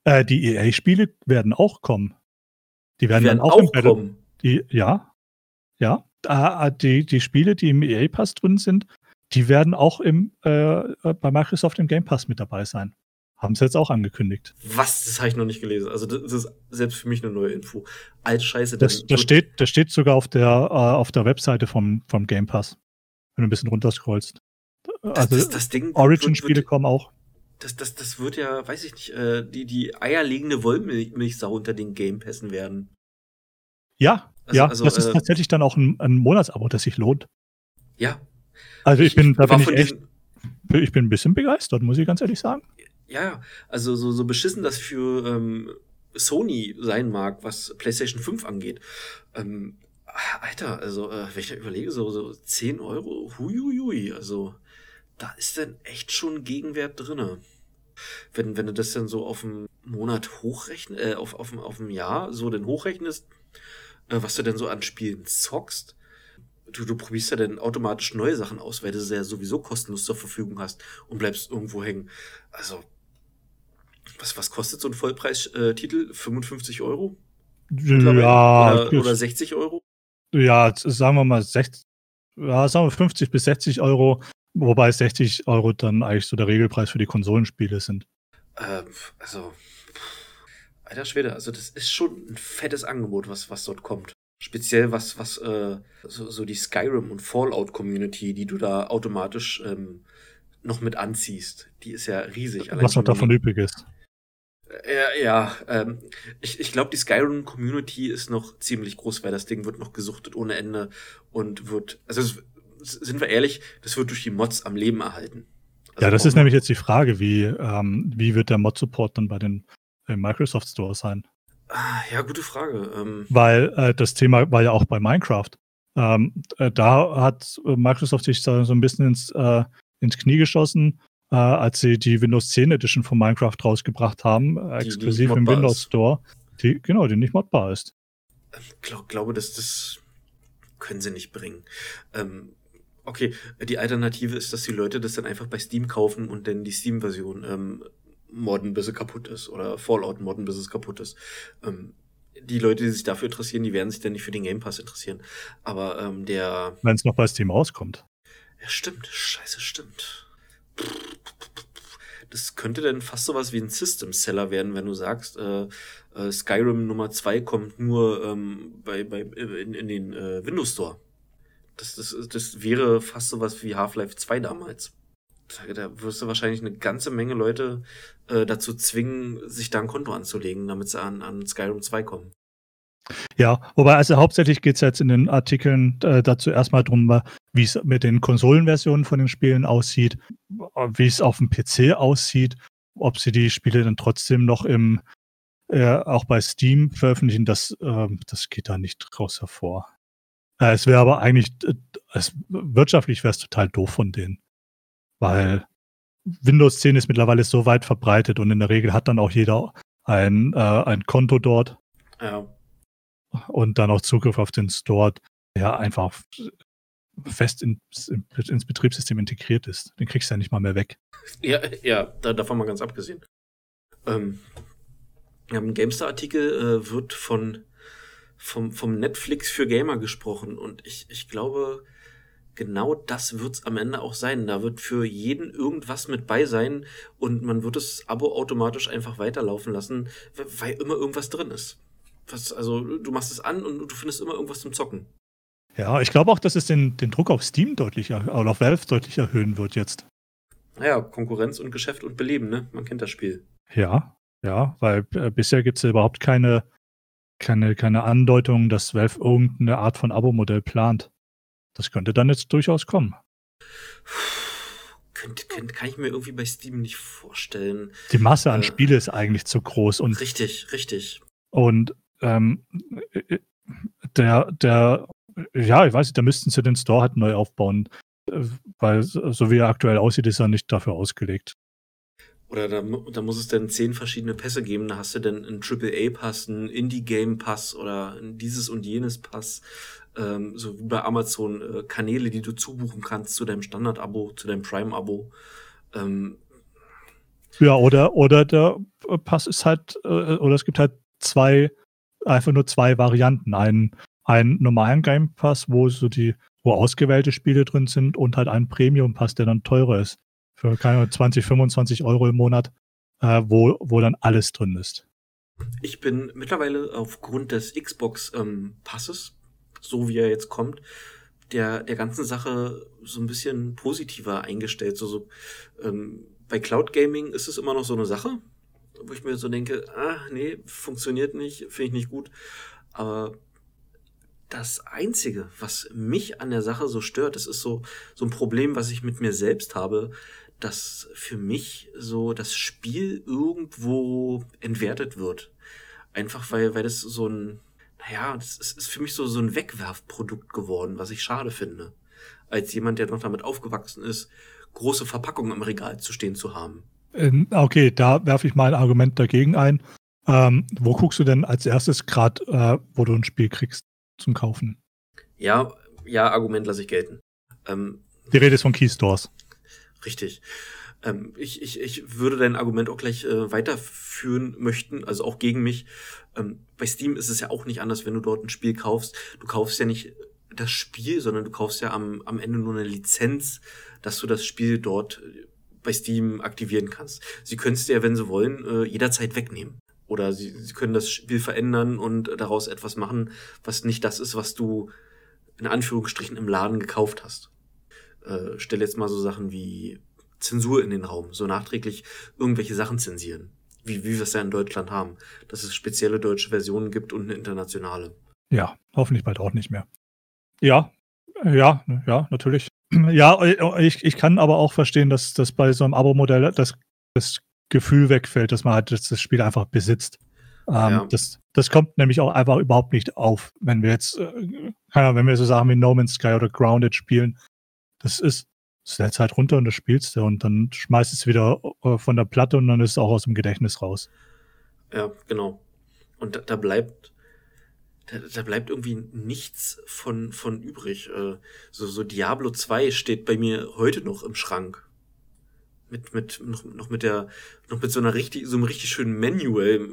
Äh, die EA-Spiele werden auch kommen. Die werden, Die werden dann auch, auch im Battle. kommen. Die, ja, ja. Die, die Spiele, die im EA Pass drin sind, die werden auch im, äh, äh, bei Microsoft im Game Pass mit dabei sein. Haben sie jetzt auch angekündigt. Was? Das habe ich noch nicht gelesen. Also das, das ist selbst für mich eine neue Info. Alt Scheiße. Das, das, steht, das steht sogar auf der, äh, auf der Webseite vom, vom Game Pass. Wenn du ein bisschen runterscrollst. das, Also das, das Ding Origin-Spiele kommen auch. Das, das, das wird ja, weiß ich nicht, äh, die, die eierlegende Wollmilchsau unter den Game Passen werden. Ja, Also- ja, also, das ist äh, tatsächlich dann auch ein, ein Monatsabo, das sich lohnt. Ja. Also ich bin, da bin ich echt, ich bin ein bisschen begeistert, muss ich ganz ehrlich sagen. Ja, ja, also so, so beschissen das für ähm, Sony sein mag, was PlayStation 5 angeht. Ähm, Alter, also, äh, wenn ich da überlege, so, so 10 Euro, huiuiui, also, da ist dann echt schon Gegenwert drinne. Wenn, wenn du das dann so auf einen Monat hochrechnest, äh, auf, auf, auf ein Jahr so dann hochrechnest, äh, was du denn so an Spielen zockst, du, du probierst ja dann automatisch neue Sachen aus, weil du sie ja sowieso kostenlos zur Verfügung hast und bleibst irgendwo hängen. Also, was, was kostet so ein Vollpreistitel? 55 Euro? Ja, oder, oder 60 Euro? ja, sagen wir mal 60, ja, sagen wir 50 bis 60 Euro, wobei 60 Euro dann eigentlich so der Regelpreis für die Konsolenspiele sind. Ähm, also, alter Schwede, also das ist schon ein fettes Angebot, was, was dort kommt. Speziell was, was, äh, so, so die Skyrim und Fallout-Community, die du da automatisch ähm, noch mit anziehst, die ist ja riesig. Was noch davon übrig ist. Ja, ja ähm, ich, ich glaube, die Skyrim-Community ist noch ziemlich groß, weil das Ding wird noch gesuchtet ohne Ende und wird, also es, sind wir ehrlich, das wird durch die Mods am Leben erhalten. Also Ja, das ist nämlich jetzt die Frage, wie, ähm, wie wird der Mod-Support dann bei den äh, Microsoft Store sein? Ah, Ja, gute Frage. Ähm, Weil äh, das Thema war ja auch bei Minecraft. Ähm, äh, da hat äh, Microsoft sich so, ein bisschen ins, äh, ins Knie geschossen, äh, als sie die Windows 10 Edition von Minecraft rausgebracht haben, exklusiv im Windows ist. Store. Die, genau, die nicht modbar ist. glaub, glaube, dass das können sie nicht bringen. Ähm, okay, die Alternative ist, dass die Leute das dann einfach bei Steam kaufen und dann die Steam-Version ähm, modden, bis sie kaputt ist. Oder Fallout modden, bis es kaputt ist. Ähm, die Leute, die sich dafür interessieren, die werden sich dann nicht für den Game Pass interessieren. Aber ähm, der Wenn es noch bei Steam rauskommt. Ja, stimmt. Scheiße, stimmt. Das könnte dann fast sowas wie ein System-Seller werden, wenn du sagst, äh, äh, Skyrim Nummer 2 kommt nur ähm, bei, bei, in, in den äh, Windows Store. Das, das, das wäre fast sowas wie Half-Life 2 damals. Da, wirst du wahrscheinlich eine ganze Menge Leute äh, dazu zwingen, sich da ein Konto anzulegen, damit sie an, an Skyrim 2 kommen. Ja, wobei also hauptsächlich geht es jetzt in den Artikeln äh, dazu erstmal drum, wie es mit den Konsolenversionen von den Spielen aussieht, wie es auf dem PC aussieht, ob sie die Spiele dann trotzdem noch im äh, auch bei Steam veröffentlichen, das, ähm, das geht da nicht raus hervor. Äh, es wäre aber eigentlich, äh, es, wirtschaftlich wäre es total doof von denen. Weil Windows 10 ist mittlerweile so weit verbreitet und in der Regel hat dann auch jeder ein, äh, ein Konto dort Ja. und dann auch Zugriff auf den Store, der einfach fest in, ins Betriebssystem integriert ist. Den kriegst du ja nicht mal mehr weg. Ja, ja, da, davon mal ganz abgesehen. Ähm, Im Gamestar-Artikel äh, wird von vom, vom Netflix für Gamer gesprochen und ich, ich glaube, genau das wird's am Ende auch sein. Da wird für jeden irgendwas mit bei sein und man wird das Abo automatisch einfach weiterlaufen lassen, weil- immer irgendwas drin ist. Was, also du machst es an und du findest immer irgendwas zum Zocken. Ja, ich glaube auch, dass es den, den Druck auf Steam deutlich, er- oder auf Valve deutlich erhöhen wird jetzt. Naja, Konkurrenz und Geschäft und Beleben, ne? Man kennt das Spiel. Ja, ja, weil äh, bisher gibt es ja überhaupt keine, keine, keine Andeutung, dass Valve irgendeine Art von Abo-Modell plant. Das könnte dann jetzt durchaus kommen. Könnt, könnt, kann ich mir irgendwie bei Steam nicht vorstellen. Die Masse an Äh. Spiele ist eigentlich zu groß und Richtig, richtig. Und ähm, äh, der, der, ja, ich weiß nicht, da müssten sie den Store halt neu aufbauen, äh, weil so wie er aktuell aussieht, ist er nicht dafür ausgelegt. Oder da, da muss es dann zehn verschiedene Pässe geben. Da hast du dann einen AAA-Pass, einen Indie-Game-Pass oder dieses und jenes Pass. Ähm, so wie bei Amazon äh, Kanäle, die du zubuchen kannst zu deinem Standard-Abo, zu deinem Prime-Abo. Ähm, Ja, oder, oder der Pass ist halt, äh, oder es gibt halt zwei, einfach nur zwei Varianten. Einen, einen normalen Game Pass, wo so die, wo ausgewählte Spiele drin sind und halt einen Premium Pass, der dann teurer ist. Für keine 20, 25 Euro im Monat, äh, wo, wo dann alles drin ist. Ich bin mittlerweile aufgrund des Xbox ähm, so wie er jetzt kommt, der, der ganzen Sache so ein bisschen positiver eingestellt. So, so ähm, bei Cloud Gaming ist es immer noch so eine Sache, wo ich mir so denke, ah, nee, funktioniert nicht, finde ich nicht gut. Aber das Einzige, was mich an der Sache so stört, das ist so, so ein Problem, was ich mit mir selbst habe, dass für mich so das Spiel irgendwo entwertet wird. Einfach weil, weil das so ein, naja, das ist, ist für mich so, so ein Wegwerfprodukt geworden, was ich schade finde. Als jemand, der noch damit aufgewachsen ist, große Verpackungen am Regal zu stehen zu haben. Ähm, okay, da werfe ich mal ein Argument dagegen ein. Ähm, wo guckst du denn als erstes gerade, äh, wo du ein Spiel kriegst zum Kaufen? Ja, ja, Argument lasse ich gelten. Ähm, Die Rede ist von Keystores. Richtig. Ähm, ich, ich, ich würde dein Argument auch gleich äh, weiterführen möchten, also auch gegen mich. Ähm, bei Steam ist es ja auch nicht anders, wenn du dort ein Spiel kaufst. Du kaufst ja nicht das Spiel, sondern du kaufst ja am, am Ende nur eine Lizenz, dass du das Spiel dort äh, bei Steam aktivieren kannst. Sie können es dir, wenn sie wollen, äh, jederzeit wegnehmen. Oder sie, sie können das Spiel verändern und daraus etwas machen, was nicht das ist, was du in Anführungsstrichen im Laden gekauft hast. Äh, stell jetzt mal so Sachen wie Zensur in den Raum, so nachträglich irgendwelche Sachen zensieren. Wie, wie wir es ja in Deutschland haben. Dass es spezielle deutsche Versionen gibt und eine internationale. Ja, hoffentlich bald auch nicht mehr. Ja, ja, ja, natürlich. (clears throat) Ja, ich, ich kann aber auch verstehen, dass, dass bei so einem Abo-Modell das, das Gefühl wegfällt, dass man halt das, das Spiel einfach besitzt. Ähm, ja. das, das kommt nämlich auch einfach überhaupt nicht auf, wenn wir jetzt, äh, wenn wir so Sachen wie No Man's Sky oder Grounded spielen. Das ist, setzt halt runter und das spielst du und dann schmeißt es wieder äh, von der Platte und dann ist es auch aus dem Gedächtnis raus. Ja, genau. Und da, da bleibt, da, da bleibt irgendwie nichts von, von übrig. Äh, so, so Diablo 2 steht bei mir heute noch im Schrank. Mit, mit, noch, noch mit der, noch mit so einer richtig, so einem richtig schönen Manual,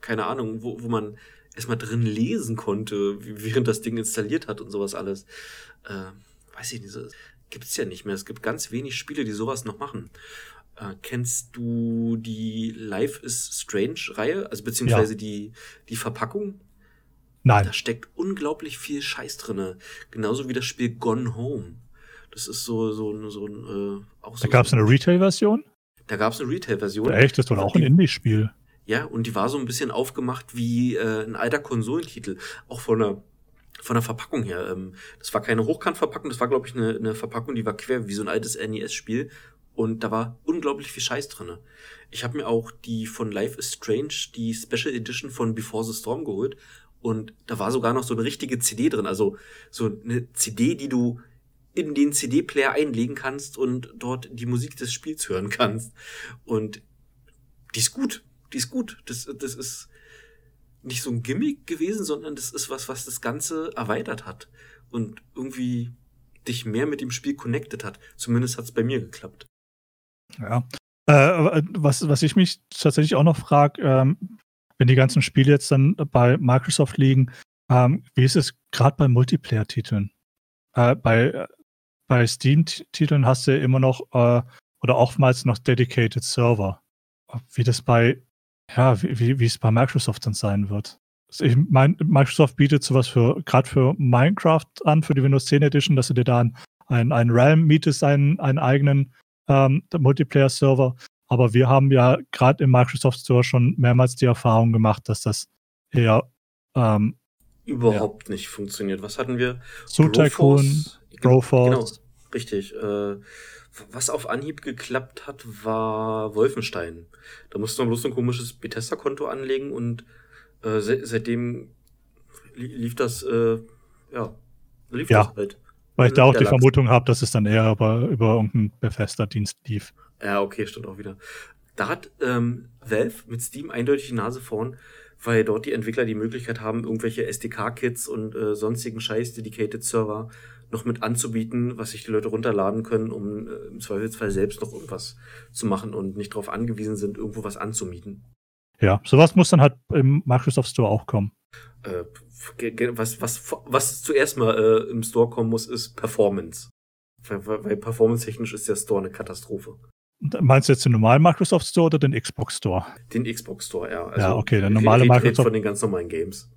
keine Ahnung, wo, wo man erstmal drin lesen konnte, während das Ding installiert hat und sowas alles. Äh, weiß ich nicht, so, gibt's ja nicht mehr. Es gibt ganz wenig Spiele, die sowas noch machen. Äh, kennst du die Life is Strange Reihe? Also beziehungsweise ja. die, die Verpackung? Nein. Da steckt unglaublich viel Scheiß drinne. Genauso wie das Spiel Gone Home. Das ist so, so, so ein, äh, auch so. Da gab es eine Retail-Version? Da gab es eine Retail-Version. Echt? Das war auch ein Indie-Spiel. Ja, und die war so ein bisschen aufgemacht wie äh, ein alter Konsolentitel. Auch von der, von der Verpackung her. Ähm, das war keine Hochkantverpackung, das war, glaube ich, eine, eine Verpackung, die war quer wie so ein altes NES-Spiel. Und da war unglaublich viel Scheiß drinne. Ich habe mir auch die von Life is Strange, die Special Edition von Before the Storm geholt. Und da war sogar noch so eine richtige CD drin. Also so eine CD, die du in den CD-Player einlegen kannst und dort die Musik des Spiels hören kannst. Und die ist gut. Die ist gut. Das, das ist nicht so ein Gimmick gewesen, sondern das ist was, was das Ganze erweitert hat. Und irgendwie dich mehr mit dem Spiel connected hat. Zumindest hat es bei mir geklappt. Ja. Äh, was, was ich mich tatsächlich auch noch frage, ähm, wenn die ganzen Spiele jetzt dann bei Microsoft liegen, ähm, wie ist es gerade bei Multiplayer-Titeln? Äh, bei bei Steam-Titeln hast du ja immer noch äh, oder oftmals noch Dedicated Server. Wie das bei, ja, wie, wie es bei Microsoft dann sein wird. Also ich mein, Microsoft bietet sowas für, gerade für Minecraft an, für die Windows 10 Edition, dass du dir da einen, einen Realm mietest, einen, einen eigenen ähm, Multiplayer-Server. Aber wir haben ja gerade im Microsoft Store schon mehrmals die Erfahrung gemacht, dass das eher ähm, überhaupt ja. nicht funktioniert. Was hatten wir? Zoo Tycoon, Broforce. Richtig. Äh, was auf Anhieb geklappt hat, war Wolfenstein. Da musste man bloß ein komisches Bethesda-Konto anlegen und äh, se seitdem lief das, äh, ja, lief ja. das halt. Weil ich da auch die Lachs. Vermutung habe, dass es dann eher über, über irgendeinen Bethesda-Dienst lief. Ja, okay, stimmt auch wieder. Da hat ähm, Valve mit Steam eindeutig die Nase vorn, weil dort die Entwickler die Möglichkeit haben, irgendwelche SDK-Kits und äh, sonstigen Scheiß, Dedicated Server noch mit anzubieten, was sich die Leute runterladen können, um äh, im Zweifelsfall selbst noch irgendwas zu machen und nicht darauf angewiesen sind, irgendwo was anzumieten. Ja, sowas muss dann halt im Microsoft Store auch kommen. Äh, was, was, was zuerst mal äh, im Store kommen muss, ist Performance. Weil, weil performance-technisch ist der Store eine Katastrophe. Meinst du jetzt den normalen Microsoft Store oder den Xbox Store? Den Xbox Store, ja. Also ja, okay, der normale Microsoft. von den ganz normalen Games.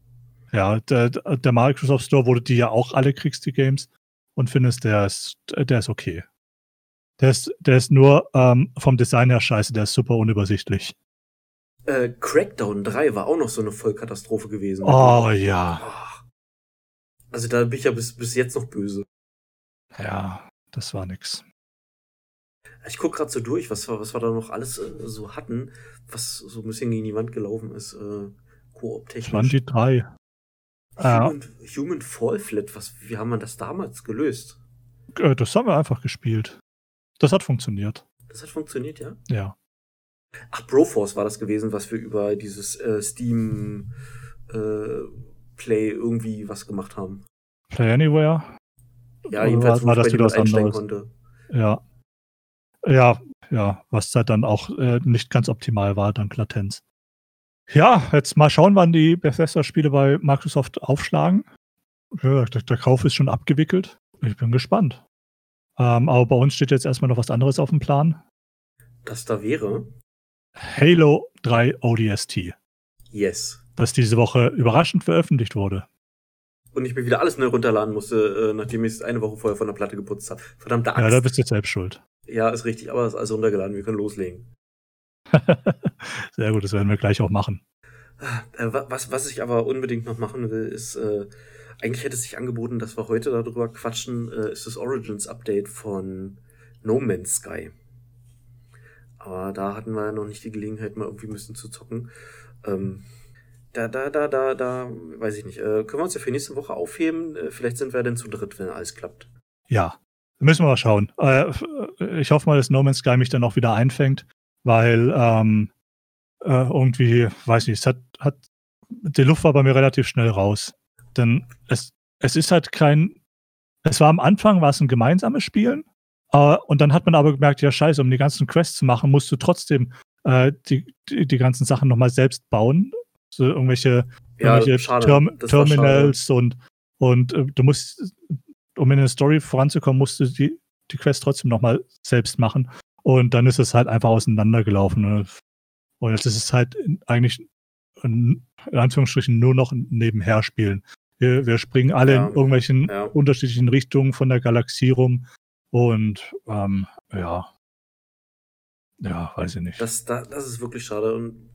Ja, der, der Microsoft Store, wo du die ja auch alle kriegst, die Games, und findest, der ist, der ist okay. Der ist, der ist nur ähm, vom Design her scheiße, der ist super unübersichtlich. Äh, Crackdown 3 war auch noch so eine Vollkatastrophe gewesen. Oh ja. Also da bin ich ja bis, bis jetzt noch böse. Ja, das war nix. Ich guck gerade so durch, was, was wir da noch alles äh, so hatten, was so ein bisschen gegen die Wand gelaufen ist, äh, Koop-technisch. Das waren die drei. Human, ja. Human Fall Flat, was, wie haben wir das damals gelöst? Äh, das haben wir einfach gespielt. Das hat funktioniert. Das hat funktioniert, ja? Ja. Ach, Broforce war das gewesen, was wir über dieses äh, Steam äh, Play irgendwie was gemacht haben. Play Anywhere? Ja, jedenfalls, war, war das wieder was anderes. Konnte. Ja. Ja, ja, was halt dann auch äh, nicht ganz optimal war, dank Latenz. Ja, jetzt mal schauen, wann die Bethesda-Spiele bei Microsoft aufschlagen. Ja, der, der, Kauf ist schon abgewickelt. Ich bin gespannt. Ähm, aber bei uns steht jetzt erstmal noch was anderes auf dem Plan. Das da wäre? Halo 3 ODST. Yes. Das diese Woche überraschend veröffentlicht wurde. Und ich mir wieder alles neu runterladen musste, äh, nachdem ich es eine Woche vorher von der Platte geputzt habe. Verdammte Angst. Ja, da bist du jetzt selbst schuld. Ja, ist richtig, aber es ist alles runtergeladen. Wir können loslegen. Sehr gut, das werden wir gleich auch machen. Äh, was, was ich aber unbedingt noch machen will, ist, äh, eigentlich hätte es sich angeboten, dass wir heute darüber quatschen, äh, ist das Origins Update von No Man's Sky. Aber da hatten wir noch nicht die Gelegenheit, mal irgendwie ein bisschen zu zocken. Ähm, da, da, da, da, da, weiß ich nicht. Äh, können wir uns ja für nächste Woche aufheben? Äh, vielleicht sind wir dann zu dritt, wenn alles klappt. Ja, müssen wir mal schauen. Äh, ich hoffe mal, dass No Man's Sky mich dann auch wieder einfängt, weil ähm, äh, irgendwie, weiß nicht, es hat, hat, die Luft war bei mir relativ schnell raus. Denn es, es ist halt kein, es war am Anfang, war es ein gemeinsames Spielen, Uh, und dann hat man aber gemerkt, ja scheiße, um die ganzen Quests zu machen, musst du trotzdem äh, die, die, die, ganzen Sachen nochmal selbst bauen. So irgendwelche, ja, irgendwelche Term Terminals und, und äh, du musst, um in eine Story voranzukommen, musst du die, die Quest trotzdem nochmal selbst machen. Und dann ist es halt einfach auseinandergelaufen. Ne? Und jetzt ist es halt eigentlich in, Anführungsstrichen nur noch nebenher spielen. Wir, wir springen alle ja, in irgendwelchen ja. unterschiedlichen Richtungen von der Galaxie rum und ähm, ja, ja, weiß ich nicht. Das, das, das ist wirklich schade. Und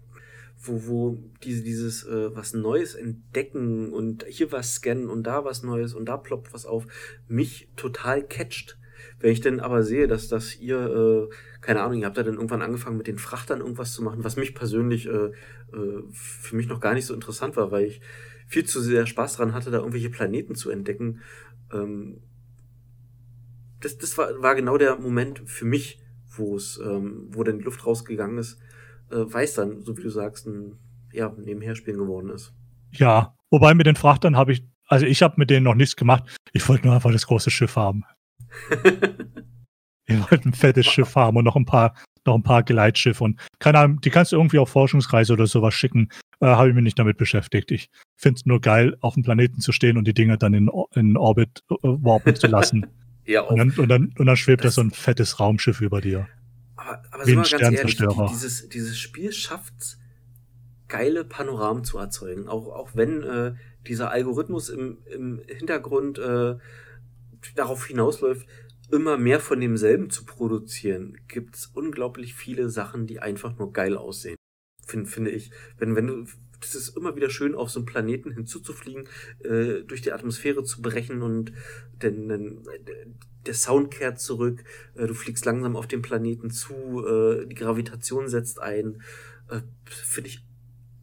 wo, wo diese, dieses äh, was Neues entdecken und hier was scannen und da was Neues und da ploppt was auf, mich total catcht. Wenn ich denn aber sehe, dass das ihr, äh, keine Ahnung, ihr habt da dann irgendwann angefangen mit den Frachtern irgendwas zu machen, was mich persönlich äh, äh, für mich noch gar nicht so interessant war, weil ich viel zu sehr Spaß dran hatte, da irgendwelche Planeten zu entdecken. Ähm, das, das war, war genau der Moment für mich, wo es, ähm, wo dann die Luft rausgegangen ist, äh, weil dann, so wie du sagst, ein ja, Nebenherspielen geworden ist. Ja, wobei mit den Frachtern habe ich, also ich habe mit denen noch nichts gemacht. Ich wollte nur einfach das große Schiff haben. (laughs) ich wollte ein fettes Schiff haben und noch ein paar, noch ein paar Geleitschiffe und keine Ahnung, die kannst du irgendwie auf Forschungsreise oder sowas schicken. Äh, habe ich mich nicht damit beschäftigt. Ich finde es nur geil, auf dem Planeten zu stehen und die Dinge dann in, in Orbit äh, warpen zu lassen. (laughs) Ja, und dann, und, dann, und dann schwebt da so ein fettes Raumschiff über dir. Aber, aber Wie ein Sternzerstörer. Ehrlich, dieses, dieses Spiel schafft geile Panoramen zu erzeugen. Auch, auch wenn äh, dieser Algorithmus im, im Hintergrund äh, darauf hinausläuft, immer mehr von demselben zu produzieren, gibt es unglaublich viele Sachen, die einfach nur geil aussehen. Find, finde ich. Wenn, wenn du das ist immer wieder schön, auf so einen Planeten hinzuzufliegen, äh, durch die Atmosphäre zu brechen und denn, denn der Sound kehrt zurück, äh, du fliegst langsam auf den Planeten zu, äh, die Gravitation setzt ein. Äh, Finde ich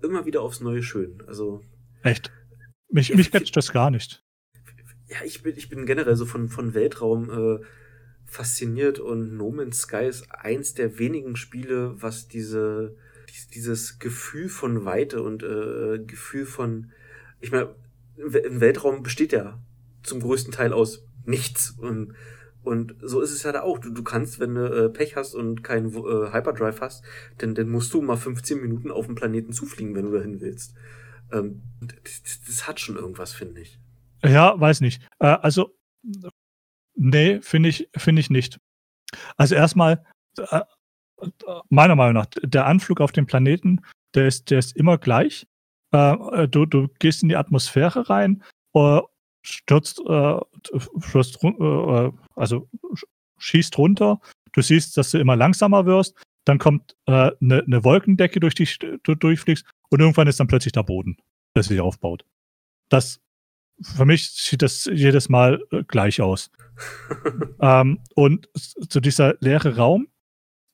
immer wieder aufs Neue schön. Also. Echt? Mich, mich catcht das gar nicht. Ja, ich bin, ich bin generell so von, von Weltraum äh, fasziniert und No Man's Sky ist eins der wenigen Spiele, was diese dieses Gefühl von Weite und äh, Gefühl von, ich meine, im Weltraum besteht ja zum größten Teil aus nichts. Und, und so ist es ja da auch. Du, du kannst, wenn du äh, Pech hast und keinen äh, Hyperdrive hast, dann, dann musst du mal 15 Minuten auf den Planeten zufliegen, wenn du dahin willst. Ähm, das, das, hat schon irgendwas, finde ich. Ja, weiß nicht. Äh, also, nee, finde ich, finde ich nicht. Also erstmal, äh, meiner Meinung nach, der Anflug auf den Planeten, der ist, der ist immer gleich. Äh, du, du gehst in die Atmosphäre rein, äh, stürzt, äh, stürzt äh, also schießt runter, du siehst, dass du immer langsamer wirst, dann kommt eine äh, ne Wolkendecke, durch die du durchfliegst und irgendwann ist dann plötzlich der Boden, der sich aufbaut. Das für mich sieht das jedes Mal äh, gleich aus. (laughs) ähm, und so dieser leere Raum,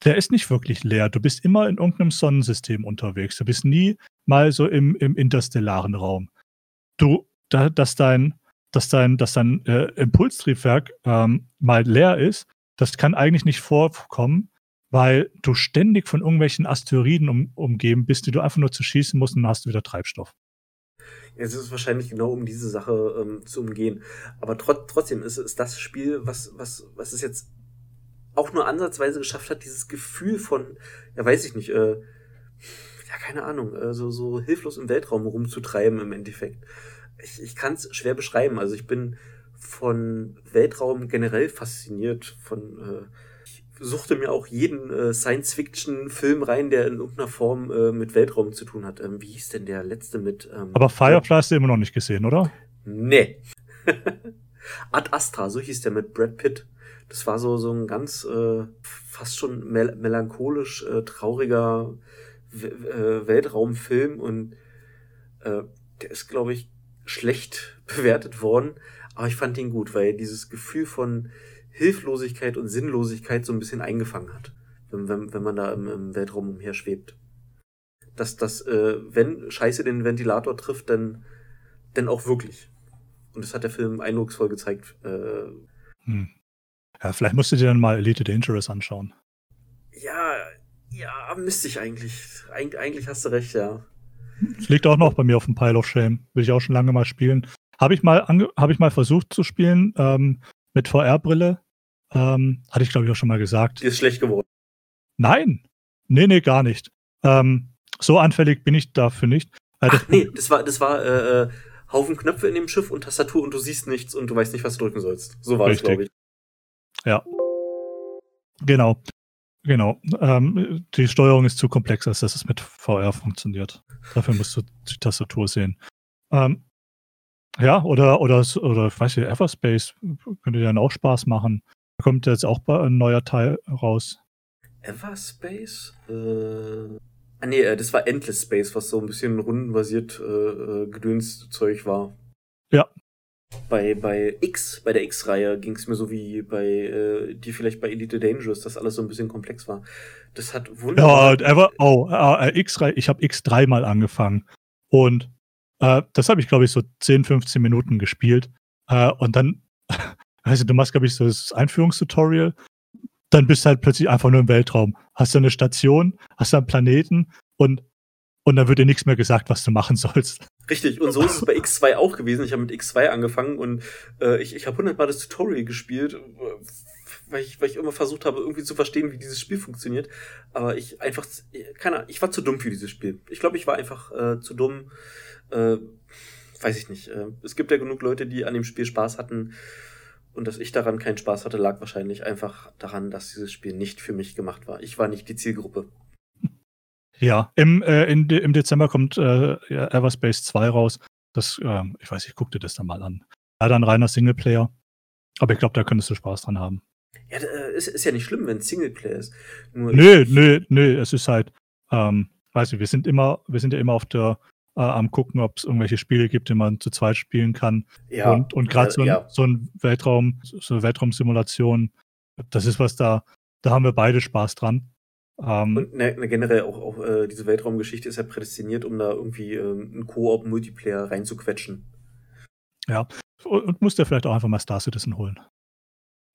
der ist nicht wirklich leer. Du bist immer in irgendeinem Sonnensystem unterwegs. Du bist nie mal so im, im interstellaren Raum. Du, da, dass dein, dass dein, dass dein äh, Impulstriebwerk ähm, mal leer ist, das kann eigentlich nicht vorkommen, weil du ständig von irgendwelchen Asteroiden um, umgeben bist, die du einfach nur zu schießen musst und dann hast du wieder Treibstoff. Es ist wahrscheinlich genau um diese Sache ähm, zu umgehen. Aber trot trotzdem ist es das Spiel, was, was, was es jetzt auch nur ansatzweise geschafft hat, dieses Gefühl von, ja weiß ich nicht, äh, ja keine Ahnung, äh, so, so hilflos im Weltraum rumzutreiben im Endeffekt. Ich, ich kann es schwer beschreiben. Also ich bin von Weltraum generell fasziniert, von äh, suchte mir auch jeden äh, Science-Fiction-Film rein, der in irgendeiner Form äh, mit Weltraum zu tun hat. Ähm, wie hieß denn der letzte mit? Ähm, Aber Firefly hast du immer noch nicht gesehen, oder? Nee. (laughs) Ad Astra, so hieß der mit Brad Pitt. Das war so, so ein ganz äh, fast schon mel melancholisch äh, trauriger w äh, Weltraumfilm und äh, der ist, glaube ich, schlecht (laughs) bewertet worden. Aber ich fand ihn gut, weil dieses Gefühl von Hilflosigkeit und Sinnlosigkeit so ein bisschen eingefangen hat, wenn, wenn, wenn man da im, im Weltraum umherschwebt. Dass das, äh, wenn Scheiße den Ventilator trifft, dann, dann auch wirklich. Und das hat der Film eindrucksvoll gezeigt. Äh, hm. Ja, vielleicht musst du dir dann mal Elite Dangerous anschauen. Ja, ja, müsste ich eigentlich. Eig eigentlich hast du recht, ja. Es liegt auch noch bei mir auf dem Pile of Shame. Will ich auch schon lange mal spielen. Habe ich mal, habe ich mal versucht zu spielen ähm, mit VR-Brille. Ähm, hatte ich, glaube ich, auch schon mal gesagt. Die ist schlecht geworden. Nein. Nee, nee, gar nicht. Ähm, so anfällig bin ich dafür nicht. Äh, Ach, nee, das war, das war äh, äh, Haufen Knöpfe in dem Schiff und Tastatur und du siehst nichts und du weißt nicht, was du drücken sollst. So war Richtig. das, glaube ich. Ja. Genau. Genau. Ähm, die Steuerung ist zu komplex, als dass es mit VR funktioniert. Dafür musst du die Tastatur sehen. Ähm, ja, oder, oder, oder, ich weiß nicht, Everspace könnte dann auch Spaß machen. Da kommt jetzt auch ein neuer Teil raus. Everspace? Äh, ah nee, äh, das war Endless Space, was so ein bisschen rundenbasiert äh, äh Gedönszeug war. Ja. Bei, bei X, bei der X-Reihe ging es mir so wie bei äh, die vielleicht bei Elite Dangerous, dass alles so ein bisschen komplex war. Das hat wunderbar. Ja, ever, oh, äh, X-Reihe, ich habe X dreimal angefangen. Und äh, das habe ich, glaube ich, so 10, 15 Minuten gespielt. Äh, und dann also du machst, glaube ich, so das Einführungstutorial, dann bist du halt plötzlich einfach nur im Weltraum. Hast du eine Station, hast du einen Planeten und, und dann wird dir nichts mehr gesagt, was du machen sollst. Richtig, und so ist es bei X2 auch gewesen. Ich habe mit X2 angefangen und äh, ich, ich habe hundertmal das Tutorial gespielt, weil ich, weil ich immer versucht habe, irgendwie zu verstehen, wie dieses Spiel funktioniert. Aber ich einfach, keine Ahnung, ich war zu dumm für dieses Spiel. Ich glaube, ich war einfach äh, zu dumm. Äh, weiß ich nicht. Äh, es gibt ja genug Leute, die an dem Spiel Spaß hatten. Und dass ich daran keinen Spaß hatte, lag wahrscheinlich einfach daran, dass dieses Spiel nicht für mich gemacht war. Ich war nicht die Zielgruppe. (laughs) Ja, im, äh, in, im Dezember kommt äh, Everspace 2 raus. Das, äh, ich weiß, ich guck dir das dann mal an. Leider ein reiner Singleplayer. Aber ich glaube, da könntest du Spaß dran haben. Ja, äh, ist, ist ja nicht schlimm, wenn es Singleplayer ist. Nur nö, nö, nö, es ist halt, ähm, weißt du, wir sind immer, wir sind ja immer auf der äh, am gucken, ob es irgendwelche Spiele gibt, die man zu zweit spielen kann. Ja, und und gerade äh, so, ja. so ein Weltraum, so eine Weltraumsimulation, das ist was da, da haben wir beide Spaß dran. Ähm, und ne, ne, generell auch, auch äh, diese Weltraumgeschichte ist ja prädestiniert, um da irgendwie ähm, einen Koop-Multiplayer reinzuquetschen. Ja, und, und musst ja vielleicht auch einfach mal Star Citizen holen.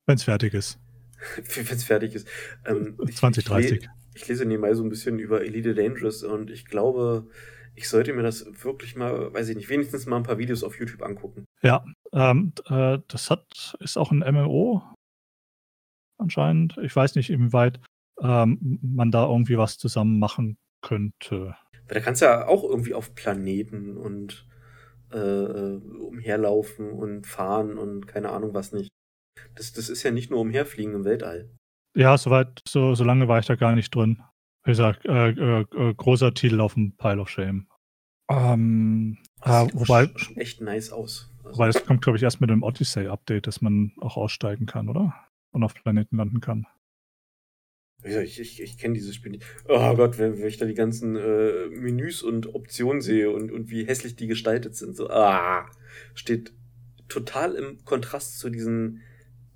Wenn es fertig ist. (laughs) Wenn es fertig ist. Ähm, 2030. Ich, ich, ich lese nebenbei so ein bisschen über Elite Dangerous und ich glaube, ich sollte mir das wirklich mal, weiß ich nicht, wenigstens mal ein paar Videos auf YouTube angucken. Ja, ähm, äh, das hat, ist auch ein MMO anscheinend. Ich weiß nicht, inwieweit ähm, man da irgendwie was zusammen machen könnte. Weil da kannst du ja auch irgendwie auf Planeten und äh, umherlaufen und fahren und keine Ahnung was nicht. Das, das ist ja nicht nur umherfliegen im Weltall. Ja, soweit, so, so lange war ich da gar nicht drin. Wie gesagt, äh, äh, äh großer Titel auf dem Pile of Shame. Ähm, das sieht wobei, schon echt nice aus. Also, wobei das kommt, glaube ich, erst mit dem Odyssey-Update, dass man auch aussteigen kann, oder? Und auf Planeten landen kann. Ich, ich, ich kenne dieses Spiel nicht. Oh Gott, wenn, wenn ich da die ganzen äh, Menüs und Optionen sehe und, und wie hässlich die gestaltet sind, so, ah, steht total im Kontrast zu diesen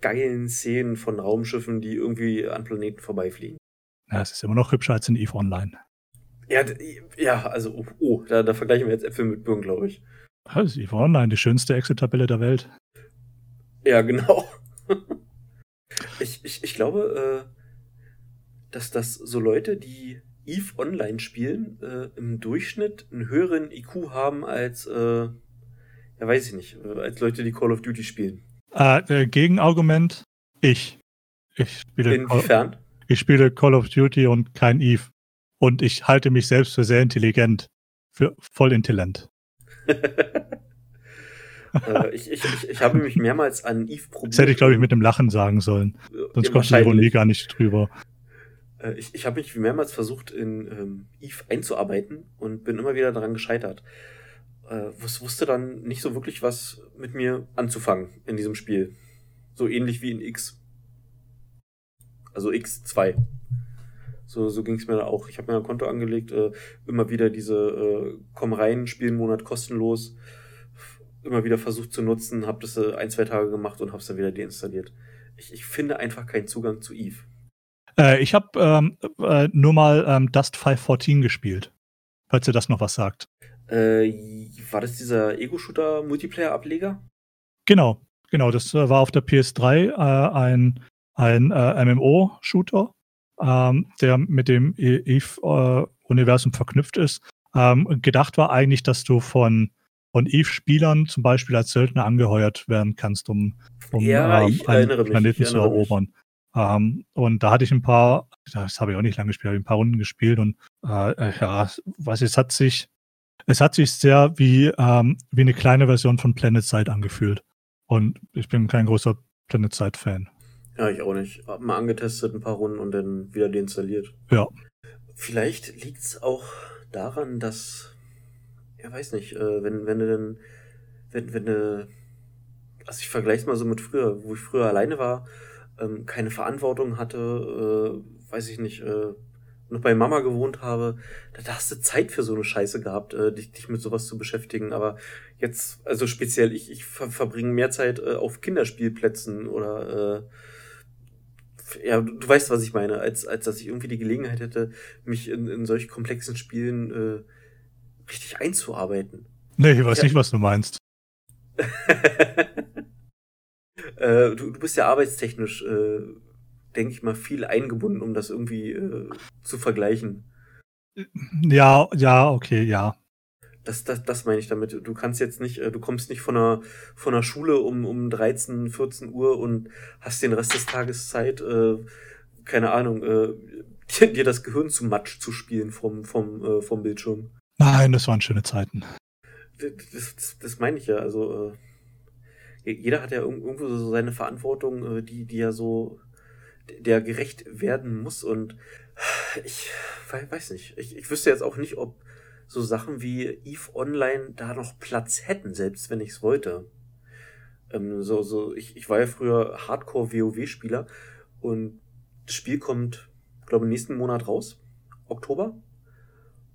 geilen Szenen von Raumschiffen, die irgendwie an Planeten vorbeifliegen. Ja, es ist immer noch hübscher als in EVE Online. Ja, ja also, oh, oh da, da, vergleichen wir jetzt Äpfel mit Birnen, glaube ich. Das ist EVE Online, die schönste Excel-Tabelle der Welt. Ja, genau. (laughs) ich, ich, ich glaube, äh, dass das so Leute, die EVE Online spielen, äh, im Durchschnitt einen höheren IQ haben als, äh, ja weiß ich nicht, äh, als Leute, die Call of Duty spielen. Äh, Gegenargument, ich. Ich spiele Inwiefern? Call, ich spiele Call of Duty und kein EVE. Und ich halte mich selbst für sehr intelligent. Für voll intelligent. (laughs) äh, ich, ich, ich, ich, habe mich mehrmals an Eve probiert. Das hätte ich, glaube ich, mit dem Lachen sagen sollen. Sonst kommt die Ironie gar nicht drüber. Äh, ich, ich habe mich mehrmals versucht, in ähm, Eve einzuarbeiten und bin immer wieder daran gescheitert. Äh, wusste dann nicht so wirklich, was mit mir anzufangen in diesem Spiel. So ähnlich wie in X. Also X2. So, so ging es mir da auch. Ich habe mir ein Konto angelegt, äh, immer wieder diese äh, Komm rein, Spielmonat kostenlos, immer wieder versucht zu nutzen, habe das äh, ein, zwei Tage gemacht und habe es dann wieder deinstalliert. Ich, ich finde einfach keinen Zugang zu Eve. Äh, ich habe ähm, äh, nur mal ähm, Dust 514 gespielt, falls ihr das noch was sagt. Äh, war das dieser Ego-Shooter-Multiplayer-Ableger? Genau, genau. Das war auf der PS3 äh, ein, ein äh, MMO-Shooter, ähm, der mit dem Eve-Universum verknüpft ist. Ähm, gedacht war eigentlich, dass du von von Eve-Spielern zum Beispiel als Söldner angeheuert werden kannst, um, um ja, ähm, einen Planeten zu erobern. Mich. Und da hatte ich ein paar, das habe ich auch nicht lange gespielt, habe ein paar Runden gespielt und äh, äh, ja, was es hat sich, es hat sich sehr wie, ähm, wie eine kleine Version von Planet Side angefühlt. Und ich bin kein großer Planet Side-Fan. Ja, ich auch nicht. Hab mal angetestet ein paar Runden und dann wieder deinstalliert. Ja. Vielleicht liegt es auch daran, dass, ja weiß nicht, äh, wenn, wenn du denn, wenn, wenn du, also ich vergleiche es mal so mit früher, wo ich früher alleine war, ähm, keine Verantwortung hatte, äh, weiß ich nicht, äh, noch bei Mama gewohnt habe, da hast du Zeit für so eine Scheiße gehabt, äh, dich, dich mit sowas zu beschäftigen. Aber jetzt, also speziell, ich, ich ver verbringe mehr Zeit äh, auf Kinderspielplätzen oder äh, ja, du, du, weißt, was ich meine, als, als dass ich irgendwie die Gelegenheit hätte, mich in, in solch komplexen Spielen äh, richtig einzuarbeiten. Nee, ich weiß ja. nicht, was du meinst. (laughs) Äh, du, du bist ja arbeitstechnisch, äh, denke ich mal, viel eingebunden, um das irgendwie äh, zu vergleichen. Ja, ja, okay, ja. Das, das, das meine ich damit. Du kannst jetzt nicht, äh, du kommst nicht von der, von der Schule um, um 13, 14 Uhr und hast den Rest des Tages Zeit, äh, keine Ahnung, äh, dir, dir das Gehirn zu Matsch zu spielen vom, vom, äh, vom Bildschirm. Nein, das waren schöne Zeiten. Das, das, das meine ich ja. Also, äh, jeder hat ja irgendwo so seine Verantwortung, äh, die, die ja so, der gerecht werden muss. Und ich weiß nicht. Ich, ich wüsste jetzt auch nicht, ob so Sachen wie Eve Online da noch Platz hätten, selbst wenn ich es wollte. Ähm, so, so, ich, ich war ja früher Hardcore-WoW-Spieler und das Spiel kommt, glaube nächsten Monat raus. Oktober.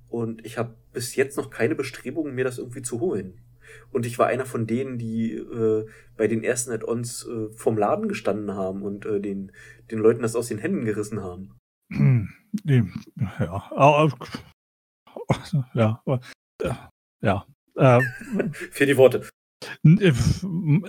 Und ich habe bis jetzt noch keine Bestrebungen, mir das irgendwie zu holen. Und ich war einer von denen, die äh, bei den ersten Add-ons äh, vom Laden gestanden haben und äh, den, den Leuten das aus den Händen gerissen haben. (clears throat) Ja, (laughs) ja, ja. Äh, Für die Worte. Äh,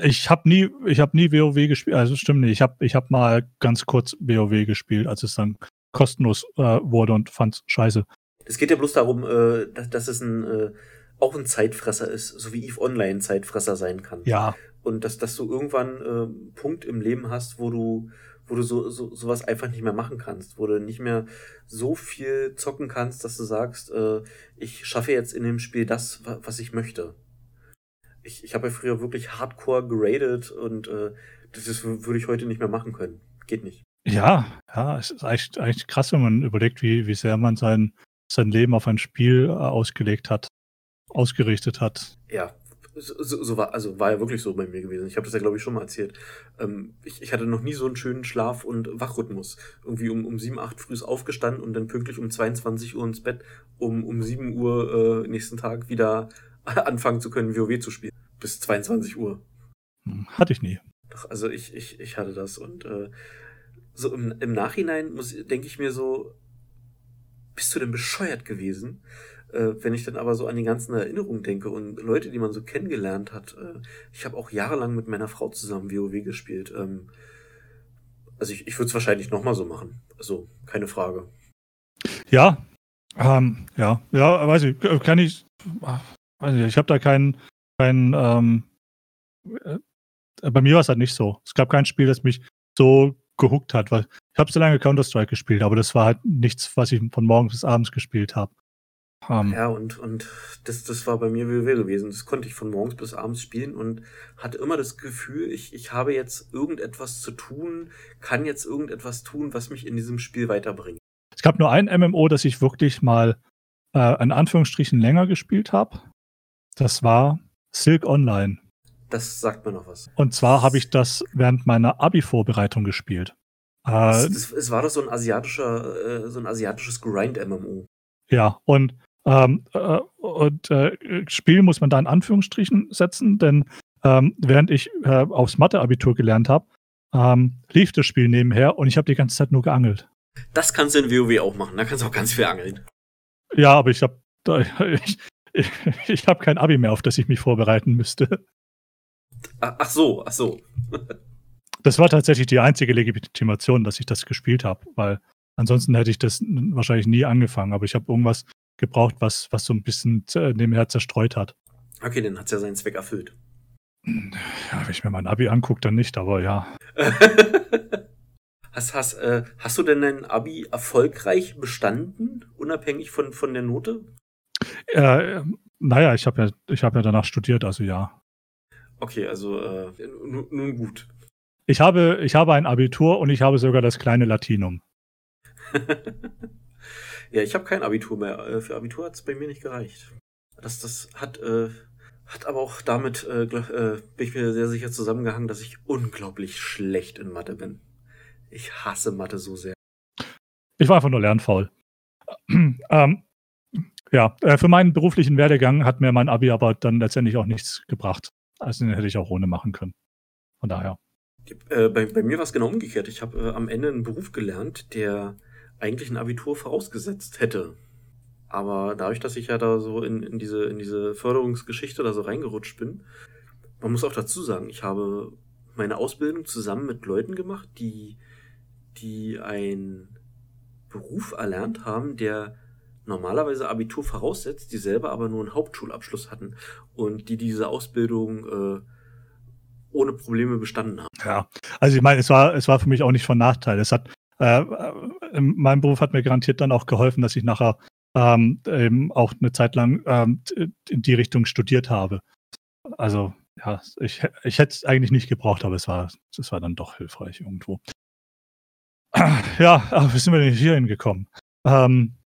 ich habe nie, ich habe nie WoW gespielt. Also stimmt nicht. Ich habe, ich habe mal ganz kurz WoW gespielt, als es dann kostenlos äh, wurde und fand scheiße. Es geht ja bloß darum, äh, dass, dass es ein, äh, auch ein Zeitfresser ist, so wie Eve Online Zeitfresser sein kann. Ja. Und dass, dass du irgendwann äh, einen Punkt im Leben hast, wo du, wo du so, so sowas einfach nicht mehr machen kannst, wo du nicht mehr so viel zocken kannst, dass du sagst, äh, ich schaffe jetzt in dem Spiel das, was ich möchte. Ich, ich habe ja früher wirklich hardcore geradet und äh, das, das würde ich heute nicht mehr machen können. Geht nicht. Ja, ja, es ist eigentlich, eigentlich krass, wenn man überlegt, wie, wie sehr man sein, sein Leben auf ein Spiel äh, ausgelegt hat, ausgerichtet hat. Ja, so, so war, also war ja wirklich so bei mir gewesen. Ich habe das ja, glaube ich, schon mal erzählt. Ähm, ich, ich hatte noch nie so einen schönen Schlaf- und Wachrhythmus. Irgendwie um, um 7, 8 früh aufgestanden und dann pünktlich um 22 Uhr ins Bett, um um 7 Uhr äh, nächsten Tag wieder (laughs) anfangen zu können, WoW zu spielen. Bis 22 Uhr. Hm, hatte ich nie. Doch, also ich, ich, ich hatte das und äh, so im, im Nachhinein muss denke ich mir so, bist du denn bescheuert gewesen? Äh, wenn ich dann aber so an die ganzen Erinnerungen denke und Leute, die man so kennengelernt hat, äh, ich habe auch jahrelang mit meiner Frau zusammen WoW gespielt. Ähm, also ich, ich würde es wahrscheinlich nochmal so machen. Also keine Frage. Ja, ähm, ja, ja, weiß ich, kann ich, weiß ich, ich habe da keinen, keinen, ähm, äh, bei mir war es halt nicht so. Es gab kein Spiel, das mich so gehuckt hat, weil ich habe so lange Counter-Strike gespielt, aber das war halt nichts, was ich von morgens bis abends gespielt habe. Um, ja, und, und das, das war bei mir WoW gewesen. Das konnte ich von morgens bis abends spielen und hatte immer das Gefühl, ich, ich habe jetzt irgendetwas zu tun, kann jetzt irgendetwas tun, was mich in diesem Spiel weiterbringt. Es gab nur ein MMO, das ich wirklich mal äh, in Anführungsstrichen länger gespielt habe. Das war Silk Online. Das sagt mir noch was. Und zwar habe ich das während meiner Abi-Vorbereitung gespielt. Äh, es war doch so ein asiatischer, äh, so ein asiatisches Grind-MMO. Ja, und ähm, äh, und äh, Spiel muss man da in Anführungsstrichen setzen, denn ähm, während ich äh, aufs Mathe-Abitur gelernt habe, ähm, lief das Spiel nebenher und ich habe die ganze Zeit nur geangelt. Das kannst du in WoW auch machen, da kannst du auch ganz viel angeln. Ja, aber ich habe ich, (laughs) ich, ich habe kein Abi mehr, auf das ich mich vorbereiten müsste. Ach so, ach so. das war tatsächlich die einzige Legitimation, dass ich das gespielt habe, weil ansonsten hätte ich das wahrscheinlich nie angefangen. Aber ich habe irgendwas gebraucht, was, was so ein bisschen nebenher zerstreut hat. Okay, dann hat es ja seinen Zweck erfüllt. Ja, wenn ich mir mein Abi angucke, dann nicht, aber ja. (laughs) hast, hast, äh, hast du denn dein Abi erfolgreich bestanden, unabhängig von, von der Note? Äh, naja, ich habe ja, hab ja danach studiert, also ja. Okay, also äh, nun, nun gut. Ich habe, ich habe ein Abitur und ich habe sogar das kleine Latinum. (laughs) Ja, ich habe kein Abitur mehr. Äh, für Abitur hat es bei mir nicht gereicht. Das, das hat, äh, hat aber auch damit, äh, äh, bin ich mir sehr sicher zusammengehangen, dass ich unglaublich schlecht in Mathe bin. Ich hasse Mathe so sehr. Ich war einfach nur lernfaul. (clears throat) ähm, ja, äh, für meinen beruflichen Werdegang hat mir mein Abi aber dann letztendlich auch nichts gebracht. Also den hätte ich auch ohne machen können. Von daher. Bei, bei mir war es genau umgekehrt. Ich habe äh, am Ende einen Beruf gelernt, der eigentlich ein Abitur vorausgesetzt hätte. Aber dadurch, dass ich ja da so in, in, diese, in diese Förderungsgeschichte da so reingerutscht bin, man muss auch dazu sagen, ich habe meine Ausbildung zusammen mit Leuten gemacht, die, die einen Beruf erlernt haben, der normalerweise Abitur voraussetzt, die selber aber nur einen Hauptschulabschluss hatten und die diese Ausbildung äh, ohne Probleme bestanden haben. Ja, also ich meine, es war, es war für mich auch nicht von Nachteil. Es hat äh, äh mein Beruf hat mir garantiert dann auch geholfen, dass ich nachher ähm, eben auch eine Zeit lang ähm, in die Richtung studiert habe. Also ja, ich, ich hätte es eigentlich nicht gebraucht, aber es war, es war dann doch hilfreich irgendwo. (clears throat) Ja, aber wie sind wir denn hier hingekommen? Ähm,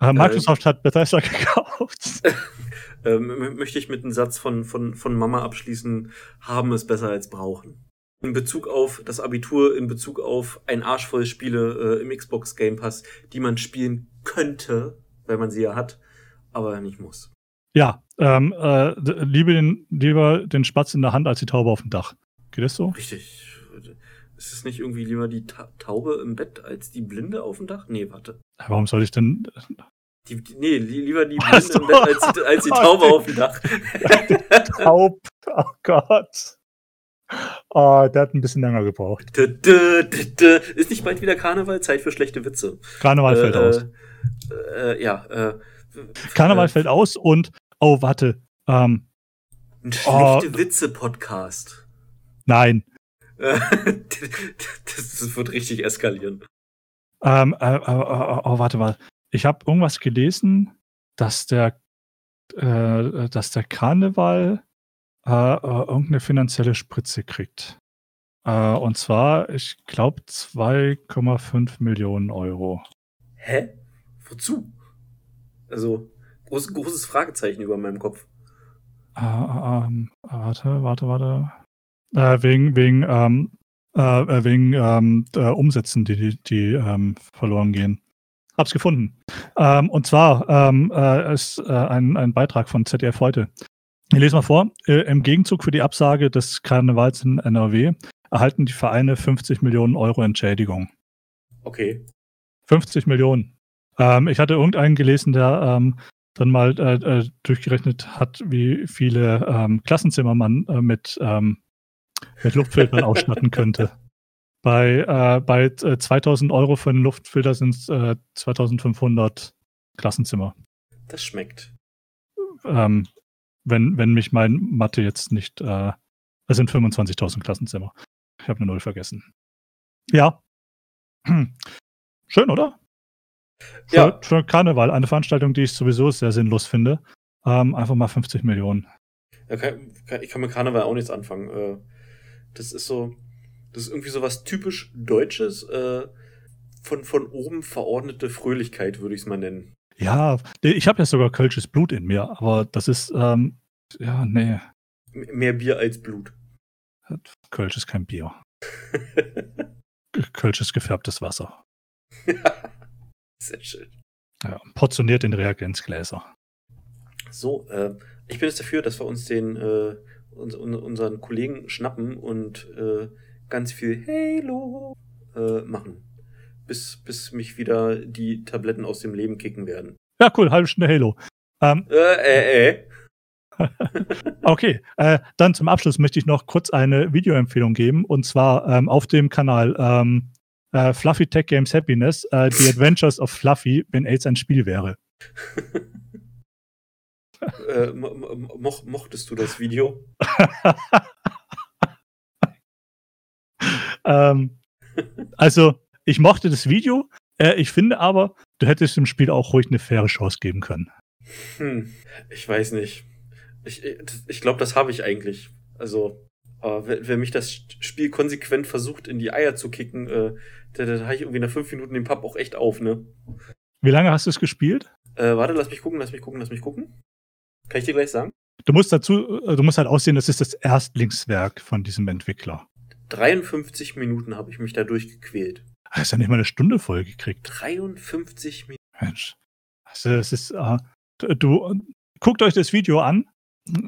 äh, Microsoft äh, hat Bethesda (laughs) gekauft. (laughs) ähm, möchte ich mit einem Satz von, von, von Mama abschließen, haben es besser als brauchen in Bezug auf das Abitur, in Bezug auf ein Arsch voll Spiele äh, im Xbox Game Pass, die man spielen könnte, weil man sie ja hat, aber nicht muss. Ja, ähm, äh, liebe den, lieber den Spatz in der Hand als die Taube auf dem Dach. Geht das so? Richtig. Ist es nicht irgendwie lieber die Ta Taube im Bett als die Blinde auf dem Dach? Nee, warte. Warum soll ich denn. Die, nee, lieber die Blinde im Bett als die, als die (laughs) Taube auf dem Dach. (laughs) Taub, oh Gott. Oh, der hat ein bisschen länger gebraucht. Ist nicht bald wieder Karneval? Zeit für schlechte Witze. Karneval fällt äh, aus. Äh, ja, äh, Karneval äh, fällt aus und, oh, warte. Ähm, ein schlechte oh, Witze-Podcast. Nein. (laughs) das wird richtig eskalieren. Ähm, äh, äh, äh, oh, warte mal. Ich habe irgendwas gelesen, dass der, äh, dass der Karneval äh, äh, irgendeine finanzielle Spritze kriegt. und zwar, ich glaube, 2,5 Millionen Euro. Hä? Wozu? Also, groß, großes Fragezeichen über meinem Kopf. Ähm, warte, warte, warte. wegen, wegen ähm, äh, äh, wegen ähm, Umsätzen, die, die, die ähm, verloren gehen. Hab's gefunden. Ähm, und zwar ähm, äh, ist äh, ein, ein Beitrag von ZDF heute. Ich lese mal vor. Äh, Im Gegenzug für die Absage des Karnevals in NRW erhalten die Vereine 50 Millionen Euro Entschädigung. Okay. 50 Millionen. Ähm, ich hatte irgendeinen gelesen, der ähm, dann mal äh, äh, durchgerechnet hat, wie viele ähm, Klassenzimmer man äh, mit ähm, mit Luftfiltern (laughs) ausstatten könnte. Bei, äh, bei 2000 äh, Euro für einen Luftfilter sind es äh, 2500 Klassenzimmer. Das schmeckt. Ähm, wenn, wenn mich mein Mathe jetzt nicht. Äh, es sind 25.000 Klassenzimmer. Ich habe eine Null vergessen. Ja. Schön, oder? Für, ja. für Karneval, eine Veranstaltung, die ich sowieso sehr sinnlos finde. Ähm, einfach mal 50 Millionen. Ja, kann, kann, ich kann mit Karneval auch nichts anfangen. Äh, das ist so, das ist irgendwie so was typisch Deutsches, äh, von, von oben verordnete Fröhlichkeit, würde ich es mal nennen. Ja, ich habe ja sogar kölsches Blut in mir, aber das ist, ähm, ja, nee. Mehr Bier als Blut. Kölsch ist kein Bier. (laughs) Kölsch ist gefärbtes Wasser. (laughs) Sehr schön. Ja, portioniert in Reagenzgläser. So, äh, ich bin jetzt dafür, dass wir uns den äh, uns, unseren Kollegen schnappen und äh, ganz viel Halo äh, machen. Bis, bis mich wieder die Tabletten aus dem Leben kicken werden. Ja, cool, halbe Stunde Halo. Ähm, äh, äh, äh. (laughs) okay, äh, dann zum Abschluss möchte ich noch kurz eine Videoempfehlung geben und zwar ähm, auf dem Kanal ähm, äh, Fluffy Tech Games Happiness, äh, The (laughs) Adventures of Fluffy, wenn AIDS ein Spiel wäre. (laughs) Äh, mo mochtest du das Video? ähm, also, ich mochte das Video. Äh, ich finde aber, du hättest dem Spiel auch ruhig eine faire Chance geben können. Hm, ich weiß nicht. Ich, ich glaube, das habe ich eigentlich. Also, äh, wenn, mich das Spiel konsequent versucht, in die Eier zu kicken, äh, da, da habe ich irgendwie nach fünf Minuten den Papp auch echt auf, ne? Wie lange hast du es gespielt? Äh, warte, lass mich gucken, lass mich gucken, lass mich gucken. Kann ich dir gleich sagen? Du musst dazu, äh, du musst halt aussehen, das ist das Erstlingswerk von diesem Entwickler. 53 Minuten habe ich mich da durchgequält. Hast ja nicht mal eine Stunde voll gekriegt. 53 Minuten. Mensch. Also, es ist, äh, du, guckt euch das Video an.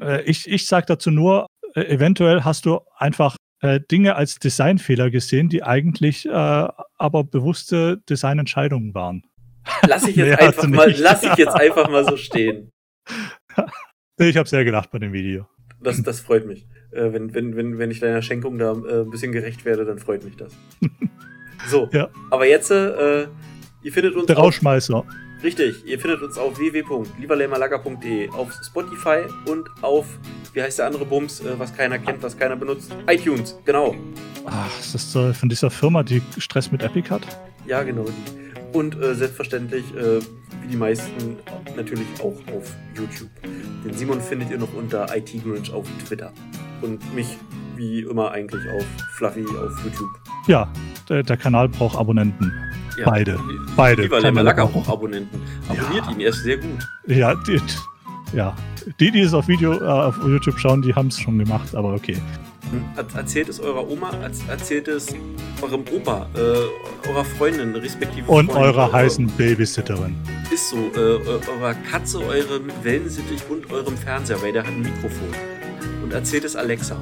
Äh, ich, ich sag dazu nur, äh, eventuell hast du einfach äh, Dinge als Designfehler gesehen, die eigentlich äh, aber bewusste Designentscheidungen waren. Lass ich (laughs) jetzt einfach mal, lass ich jetzt einfach mal so (laughs) stehen. ich habe sehr gedacht bei dem Video. Das, das freut mich. Äh, wenn, wenn, wenn, wenn ich deiner Schenkung da ein bisschen gerecht werde, dann freut mich das. (laughs) so, ja. aber jetzt, äh, ihr findet uns. Der Rauschmeißer. Richtig, ihr findet uns auf www.lieberlämmerlager.de, auf Spotify und auf, wie heißt der andere Bums, äh, was keiner kennt, was keiner benutzt? iTunes, genau. Ach, ist das so von dieser Firma, die Stress mit Epic hat? Ja, genau. Und äh, selbstverständlich äh, wie die meisten natürlich auch auf YouTube. Den Simon findet ihr noch unter IT-Grinch auf Twitter. Und mich wie immer eigentlich auf Fluffy auf YouTube. Ja, der, der Kanal braucht Abonnenten. Ja, Beide. Beide. Lieber Lemmerlacker braucht Abonnenten. Abonniert ja. ihn, er ist sehr gut. Ja, die, ja. die, die es auf Video, äh, auf YouTube schauen, die haben es schon gemacht, aber okay. Erzählt es eurer Oma, erzählt es eurem Opa, äh, eurer Freundin, respektive Und Freundin, eurer heißen Babysitterin. Ist so, äh, eurer Katze, eurem Wellensittich und eurem Fernseher, weil der hat ein Mikrofon. Und erzählt es Alexa.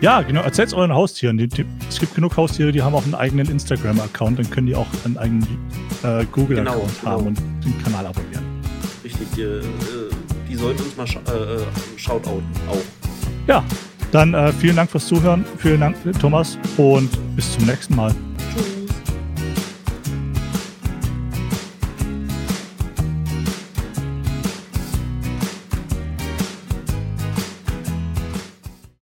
Ja, genau. Erzählt es euren Haustieren. Die, die, es gibt genug Haustiere, die haben auch einen eigenen Instagram-Account. Dann können die auch einen eigenen äh, Google-Account genau, genau. haben und den Kanal abonnieren. Richtig. Die, äh, die sollten uns mal sch äh, äh shoutouten auch. Ja, dann äh, vielen Dank fürs Zuhören. Vielen Dank, Thomas. Und bis zum nächsten Mal.